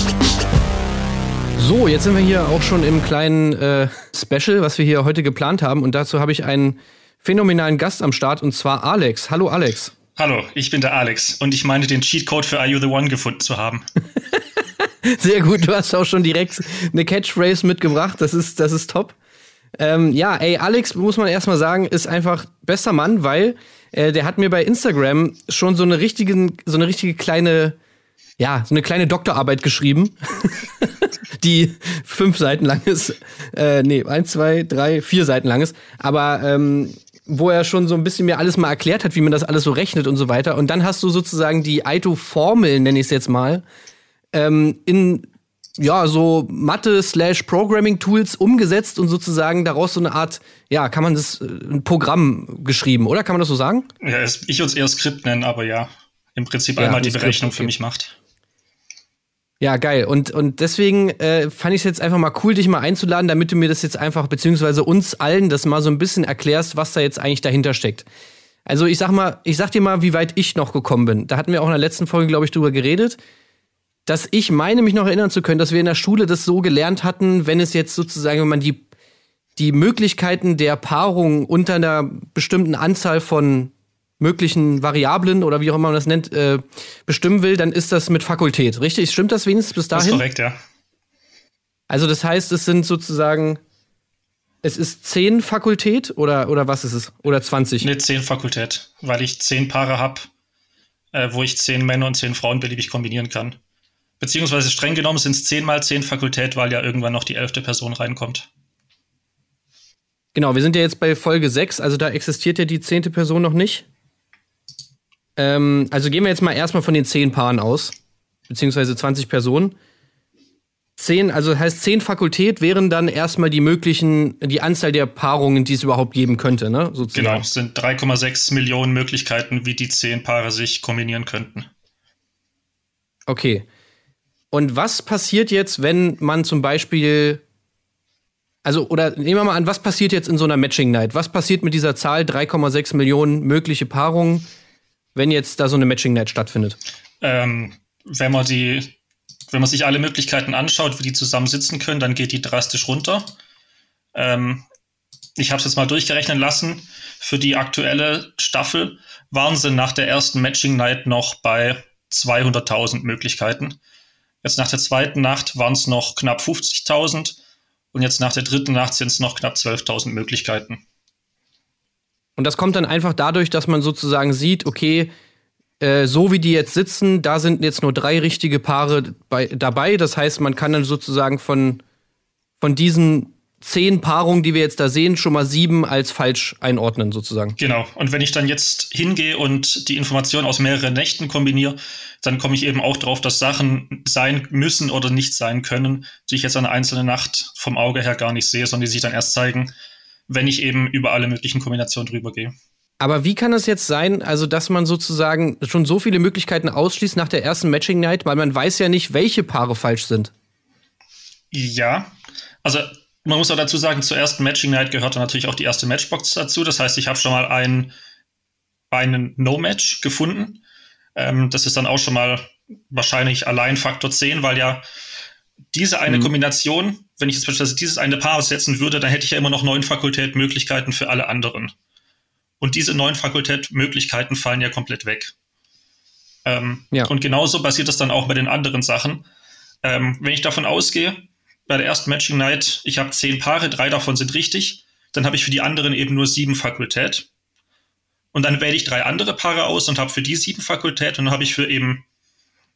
So, jetzt sind wir hier auch schon im kleinen äh, Special, was wir hier heute geplant haben. Und dazu habe ich einen phänomenalen Gast am Start, und zwar Alex. Hallo Alex. Hallo, ich bin der Alex und ich meine den Cheatcode für Are You the One gefunden zu haben. Sehr gut, du hast auch schon direkt eine Catchphrase mitgebracht. Das ist, das ist top. Ähm, ja, ey, Alex, muss man erstmal sagen, ist einfach bester Mann, weil äh, der hat mir bei Instagram schon so eine, richtigen, so eine richtige kleine ja, so eine kleine Doktorarbeit geschrieben, die fünf Seiten lang ist. Äh, nee, eins, zwei, drei, vier Seiten lang ist. Aber ähm, wo er schon so ein bisschen mir alles mal erklärt hat, wie man das alles so rechnet und so weiter. Und dann hast du sozusagen die Aito-Formel, nenne ich es jetzt mal, ähm, in ja, so Mathe-slash-Programming-Tools umgesetzt und sozusagen daraus so eine Art, ja, kann man das, äh, ein Programm geschrieben, oder? Kann man das so sagen? Ja, ich würde es eher Skript nennen, aber ja, im Prinzip Ja, einmal ein die Berechnung okay. für mich macht. Ja, geil. Und, und deswegen äh, fand ich es jetzt einfach mal cool, dich mal einzuladen, damit du mir das jetzt einfach, beziehungsweise uns allen das mal so ein bisschen erklärst, was da jetzt eigentlich dahinter steckt. Also ich sag mal, ich sag dir mal, wie weit ich noch gekommen bin. Da hatten wir auch in der letzten Folge, glaube ich, drüber geredet, dass ich meine, mich noch erinnern zu können, dass wir in der Schule das so gelernt hatten, wenn es jetzt sozusagen, wenn man die, die Möglichkeiten der Paarung unter einer bestimmten Anzahl von möglichen Variablen oder wie auch immer man das nennt, äh, bestimmen will, dann ist das mit Fakultät. Richtig? Stimmt das wenigstens bis Das ist dahin? korrekt, ja. Also das heißt, es sind sozusagen, es ist 10 Fakultät oder, oder was ist es? Oder 20? Eine 10 Fakultät, weil ich 10 Paare habe, äh, wo ich 10 Männer und 10 Frauen beliebig kombinieren kann. Beziehungsweise streng genommen sind es 10 mal 10 Fakultät, weil ja irgendwann noch die elfte Person reinkommt. Genau, wir sind ja jetzt bei Folge 6, also da existiert ja die zehnte Person noch nicht. Ähm, also gehen wir jetzt mal erstmal von den 10 Paaren aus, beziehungsweise 20 Personen. 10, also heißt 10 Fakultät wären dann erstmal die möglichen, die Anzahl der Paarungen, die es überhaupt geben könnte, ne? Sozusagen. Genau, es sind 3,6 Millionen Möglichkeiten, wie die 10 Paare sich kombinieren könnten. Okay. Und was passiert jetzt, wenn man zum Beispiel, also, oder nehmen wir mal an, was passiert jetzt in so einer Matching Night? Was passiert mit dieser Zahl 3,6 Millionen mögliche Paarungen, wenn jetzt da so eine Matching Night stattfindet? Ähm, wenn man die, wenn man sich alle Möglichkeiten anschaut, wie die zusammen sitzen können, dann geht die drastisch runter. Ähm, ich habe es jetzt mal durchgerechnet lassen. Für die aktuelle Staffel waren sie nach der ersten Matching Night noch bei 200.000 Möglichkeiten. Jetzt nach der zweiten Nacht waren es noch knapp 50.000 und jetzt nach der dritten Nacht sind es noch knapp 12.000 Möglichkeiten. Und das kommt dann einfach dadurch, dass man sozusagen sieht, okay, äh, so wie die jetzt sitzen, da sind jetzt nur drei richtige Paare bei, dabei. Das heißt, man kann dann sozusagen von, von diesen zehn Paarungen, die wir jetzt da sehen, schon mal sieben als falsch einordnen, sozusagen. Genau. Und wenn ich dann jetzt hingehe und die Informationen aus mehreren Nächten kombiniere, dann komme ich eben auch drauf, dass Sachen sein müssen oder nicht sein können, die ich jetzt an einer einzelnen Nacht vom Auge her gar nicht sehe, sondern die sich dann erst zeigen, wenn ich eben über alle möglichen Kombinationen drüber gehe. Aber wie kann es jetzt sein, also dass man sozusagen schon so viele Möglichkeiten ausschließt nach der ersten Matching Night, weil man weiß ja nicht, welche Paare falsch sind. Ja, also man muss auch dazu sagen, zur ersten Matching Night gehört dann natürlich auch die erste Matchbox dazu. Das heißt, ich habe schon mal ein, einen No-Match gefunden. Ähm, das ist dann auch schon mal wahrscheinlich allein Faktor 10, weil ja diese eine Kombination, wenn ich jetzt beispielsweise dieses eine Paar aussetzen würde, dann hätte ich ja immer noch neun Fakultätmöglichkeiten für alle anderen. Und diese neun Fakultätmöglichkeiten fallen ja komplett weg. Ähm, Ja. Und genauso passiert das dann auch bei den anderen Sachen. Ähm, wenn ich davon ausgehe, bei der ersten Matching Night, ich habe zehn Paare, drei davon sind richtig, dann habe ich für die anderen eben nur sieben Fakultät. Und dann wähle ich drei andere Paare aus und habe für die sieben Fakultät und dann habe ich für eben,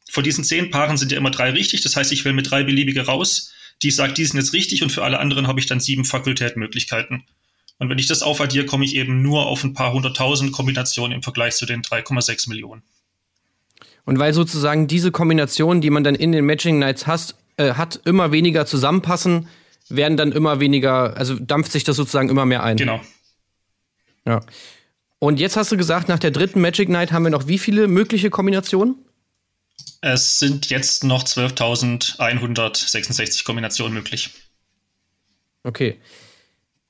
von diesen zehn Paaren sind ja immer drei richtig, das heißt, ich wähle mit drei beliebige raus, die sage, die sind jetzt richtig und für alle anderen habe ich dann sieben Fakultätmöglichkeiten. Und wenn ich das aufaddiere, komme ich eben nur auf ein paar hunderttausend Kombinationen im Vergleich zu den 3,6 Millionen. Und weil sozusagen diese Kombinationen, die man dann in den Matching Nights hast, äh, hat, immer weniger zusammenpassen, werden dann immer weniger, also dampft sich das sozusagen immer mehr ein. Genau. Ja. Und jetzt hast du gesagt, nach der dritten Magic Night haben wir noch wie viele mögliche Kombinationen? Es sind jetzt noch 12.166 Kombinationen möglich. Okay.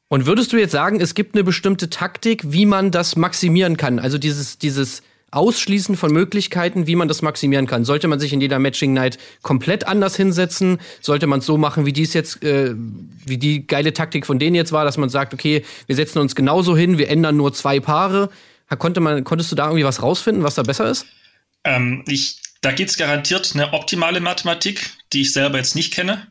Und würdest du jetzt sagen, es gibt eine bestimmte Taktik, wie man das maximieren kann? Also dieses, dieses Ausschließen von Möglichkeiten, wie man das maximieren kann. Sollte man sich in jeder Matching Night komplett anders hinsetzen? Sollte man es so machen, wie dies jetzt, äh, wie die geile Taktik von denen jetzt war, dass man sagt, okay, wir setzen uns genauso hin, wir ändern nur zwei Paare. Konnte man, konntest du da irgendwie was rausfinden, was da besser ist? Ähm, ich, da gibt es garantiert eine optimale Mathematik, die ich selber jetzt nicht kenne.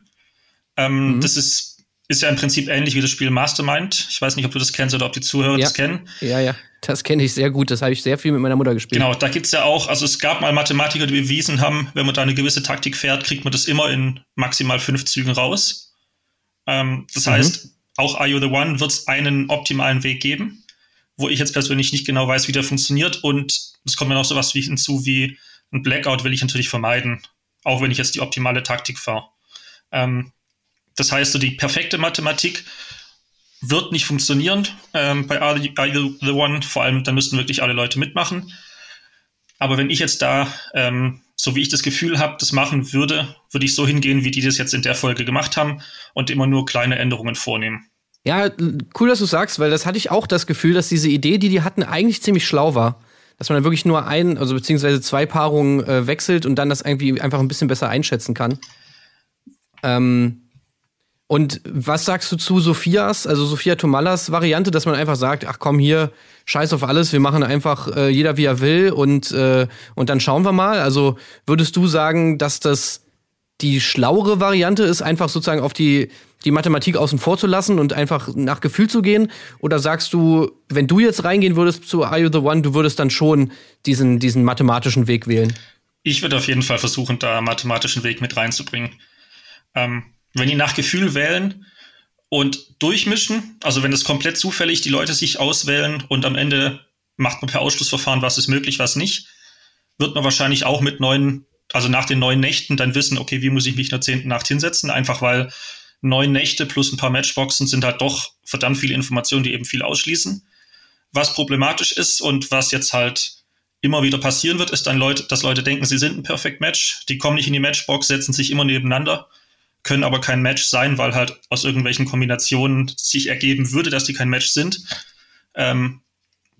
Ähm, Das ist ist ja im Prinzip ähnlich wie das Spiel Mastermind. Ich weiß nicht, ob du das kennst oder ob die Zuhörer Ja. das kennen. Ja, ja. Das kenne ich sehr gut. Das habe ich sehr viel mit meiner Mutter gespielt. Genau, da gibt's ja auch, also es gab mal Mathematiker, die bewiesen haben, wenn man da eine gewisse Taktik fährt, kriegt man das immer in maximal fünf Zügen raus. Ähm, das heißt, auch Are You the One wird es einen optimalen Weg geben, wo ich jetzt persönlich nicht genau weiß, wie der funktioniert. Und es kommt mir noch sowas wie hinzu wie ein Blackout will ich natürlich vermeiden, auch wenn ich jetzt die optimale Taktik fahre. Ähm, das heißt, so die perfekte Mathematik wird nicht funktionieren ähm, bei Are You, the One. Vor allem, dann müssten wirklich alle Leute mitmachen. Aber wenn ich jetzt da, ähm, so wie ich das Gefühl habe, das machen würde, würde ich so hingehen, wie die das jetzt in der Folge gemacht haben und immer nur kleine Änderungen vornehmen. Ja, cool, dass du sagst, weil das hatte ich auch das Gefühl, dass diese Idee, die die hatten, eigentlich ziemlich schlau war. Dass man dann wirklich nur ein, also beziehungsweise zwei Paarungen äh, wechselt und dann das irgendwie einfach ein bisschen besser einschätzen kann. Ähm, und was sagst du zu Sophias, also Sophia Tomalas Variante, dass man einfach sagt, ach komm hier, scheiß auf alles, wir machen einfach äh, jeder wie er will und, äh, und dann schauen wir mal. Also würdest du sagen, dass das die schlauere Variante ist, einfach sozusagen auf die, die Mathematik außen vor zu lassen und einfach nach Gefühl zu gehen? Oder sagst du, wenn du jetzt reingehen würdest zu Are You the One, du würdest dann schon diesen, diesen mathematischen Weg wählen? Ich würde auf jeden Fall versuchen, da mathematischen Weg mit reinzubringen. Ähm, wenn die nach Gefühl wählen und durchmischen, also wenn es komplett zufällig die Leute sich auswählen und am Ende macht man per Ausschlussverfahren, was ist möglich, was nicht, wird man wahrscheinlich auch mit neuen, also nach den neun Nächten dann wissen, okay, wie muss ich mich in der zehnten Nacht hinsetzen, einfach weil neun Nächte plus ein paar Matchboxen sind halt doch verdammt viele Informationen, die eben viel ausschließen. Was problematisch ist und was jetzt halt immer wieder passieren wird, ist dann Leute, dass Leute denken, sie sind ein Perfect Match, die kommen nicht in die Matchbox, setzen sich immer nebeneinander, können aber kein Match sein, weil halt aus irgendwelchen Kombinationen sich ergeben würde, dass die kein Match sind. Ähm,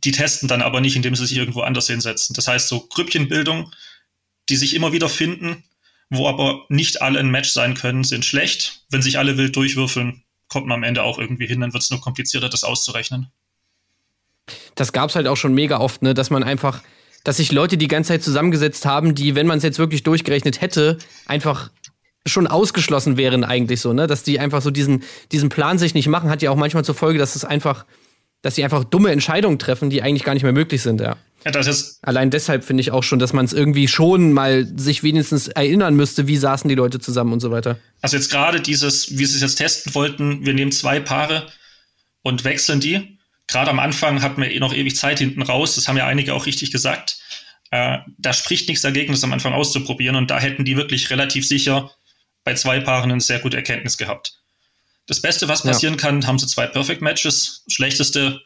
die testen dann aber nicht, indem sie sich irgendwo anders hinsetzen. Das heißt, so Grüppchenbildung, die sich immer wieder finden, wo aber nicht alle ein Match sein können, sind schlecht. Wenn sich alle wild durchwürfeln, kommt man am Ende auch irgendwie hin, dann wird es nur komplizierter, das auszurechnen. Das gab's halt auch schon mega oft, ne, dass man einfach, dass sich Leute die ganze Zeit zusammengesetzt haben, die, wenn man es jetzt wirklich durchgerechnet hätte, einfach schon ausgeschlossen wären eigentlich so, ne, dass die einfach so diesen, diesen Plan sich nicht machen, hat ja auch manchmal zur Folge, dass es einfach, dass sie einfach dumme Entscheidungen treffen, die eigentlich gar nicht mehr möglich sind, ja. Ja, das ist, Allein deshalb finde ich auch schon, dass man es irgendwie schon mal sich wenigstens erinnern müsste, wie saßen die Leute zusammen und so weiter. also jetzt gerade dieses, wie sie es jetzt testen wollten, wir nehmen zwei Paare und wechseln die. Gerade am Anfang hatten wir eh noch ewig Zeit hinten raus, das haben ja einige auch richtig gesagt. Äh, da spricht nichts dagegen, das am Anfang auszuprobieren und da hätten die wirklich relativ sicher bei zwei Paaren eine sehr gute Erkenntnis gehabt. Das Beste, was Ja. passieren kann, haben sie zwei Perfect Matches. Schlechteste,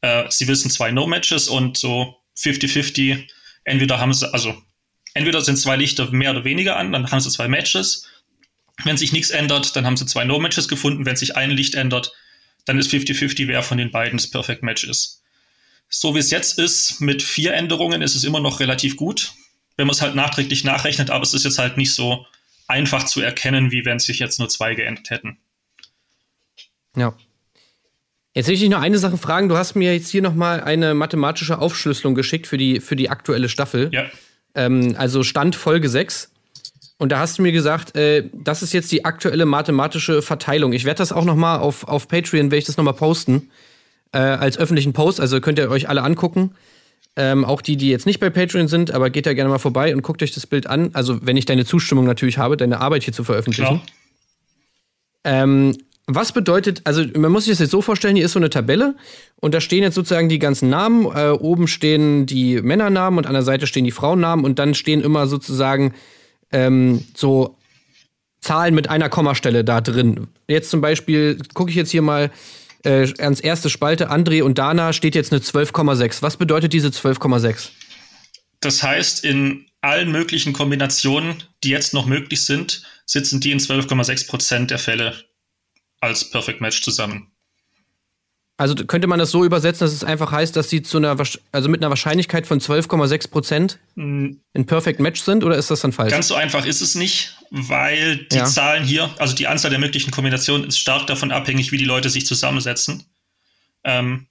äh, sie wissen zwei No Matches und so 50-50. Entweder haben sie, also entweder sind zwei Lichter mehr oder weniger an, dann haben sie zwei Matches. Wenn sich nichts ändert, dann haben sie zwei No Matches gefunden. Wenn sich ein Licht ändert, dann ist 50-50, wer von den beiden das Perfect Match ist. So wie es jetzt ist, mit vier Änderungen, ist es immer noch relativ gut, wenn man es halt nachträglich nachrechnet, aber es ist jetzt halt nicht so einfach zu erkennen, wie wenn sich jetzt nur zwei geändert hätten. Ja. Jetzt will ich dich noch eine Sache fragen. Du hast mir jetzt hier noch mal eine mathematische Aufschlüsselung geschickt für die, für die aktuelle Staffel. Ja, Ähm, also Stand Folge 6. Und da hast du mir gesagt, äh, das ist jetzt die aktuelle mathematische Verteilung. Ich werde das auch noch mal auf, auf Patreon, werde ich das noch mal posten. Äh, als öffentlichen Post. Also könnt ihr euch alle angucken. Ähm, auch die, die jetzt nicht bei Patreon sind, aber geht da gerne mal vorbei und guckt euch das Bild an. Also wenn ich deine Zustimmung natürlich habe, deine Arbeit hier zu veröffentlichen. Ähm, was bedeutet, also man muss sich das jetzt so vorstellen, hier ist so eine Tabelle und da stehen jetzt sozusagen die ganzen Namen. Äh, oben stehen die Männernamen und an der Seite stehen die Frauennamen und dann stehen immer sozusagen ähm, so Zahlen mit einer Kommastelle da drin. Jetzt zum Beispiel gucke ich jetzt hier mal äh, ans erste Spalte, André und Dana steht jetzt eine 12,6. Was bedeutet diese 12,6? Das heißt, in allen möglichen Kombinationen, die jetzt noch möglich sind, sitzen die in 12,6 Prozent der Fälle als Perfect Match zusammen. Also könnte man das so übersetzen, dass es einfach heißt, dass sie zu einer, also mit einer Wahrscheinlichkeit von 12,6 Prozent ein Perfect Match sind oder ist das dann falsch? Ganz so einfach ist es nicht, weil die Ja. Zahlen hier, also die Anzahl der möglichen Kombinationen ist stark davon abhängig, wie die Leute sich zusammensetzen. Ähm,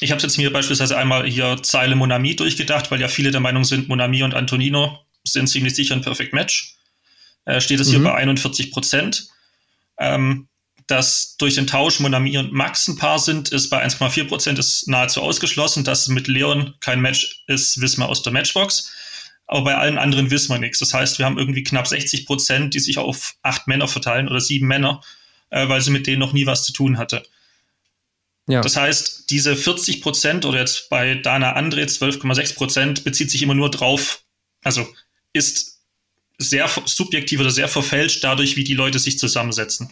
ich habe jetzt mir beispielsweise einmal hier Zeile Monami durchgedacht, weil ja viele der Meinung sind, Monami und Antonino sind ziemlich sicher ein Perfect Match. Äh, steht es hier Mhm. bei 41 Prozent. Ähm, dass durch den Tausch Monami und Max ein Paar sind, ist bei 1,4 Prozent ist nahezu ausgeschlossen. Dass mit Leon kein Match ist, wissen wir aus der Matchbox. Aber bei allen anderen wissen wir nichts. Das heißt, wir haben irgendwie knapp 60 Prozent, die sich auf acht Männer verteilen oder sieben Männer, äh, weil sie mit denen noch nie was zu tun hatte. Ja. Das heißt, diese 40 Prozent oder jetzt bei Dana Andre 12,6 Prozent bezieht sich immer nur drauf, also ist sehr subjektiv oder sehr verfälscht dadurch, wie die Leute sich zusammensetzen.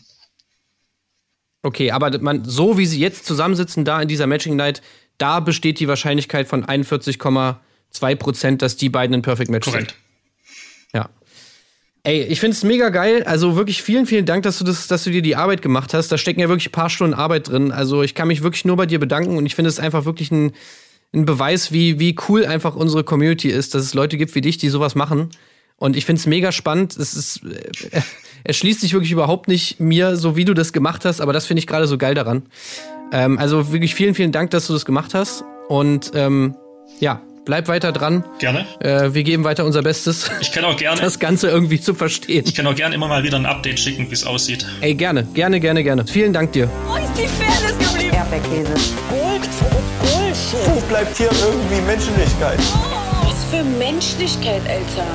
Okay, aber man, so wie sie jetzt zusammensitzen, da in dieser Matching Night, da besteht die Wahrscheinlichkeit von 41,2 Prozent, dass die beiden ein Perfect Match Korrekt. sind. Ja. Ey, ich find's mega geil. Also wirklich vielen, vielen Dank, dass du das, dass du dir die Arbeit gemacht hast. Da stecken ja wirklich ein paar Stunden Arbeit drin. Also ich kann mich wirklich nur bei dir bedanken und ich finde es einfach wirklich ein, ein Beweis, wie, wie cool einfach unsere Community ist, dass es Leute gibt wie dich, die sowas machen. Und ich find's mega spannend. Es ist, äh, er schließt sich wirklich überhaupt nicht mir, so wie du das gemacht hast, aber das finde ich gerade so geil daran. Ähm, also wirklich vielen, vielen Dank, dass du das gemacht hast. Und ähm, ja, bleib weiter dran. Gerne. Äh, wir geben weiter unser Bestes, Ich kann auch gerne, das Ganze irgendwie zu verstehen. ich kann auch gerne immer mal wieder ein Update schicken, wie es aussieht. Ey, gerne, gerne, gerne, gerne. Vielen Dank dir. Wo ist die Fairness geblieben? Erdbeerkäse. Gold, Bullshit. Wo bleibt hier irgendwie Menschlichkeit? Was für Menschlichkeit, Alter.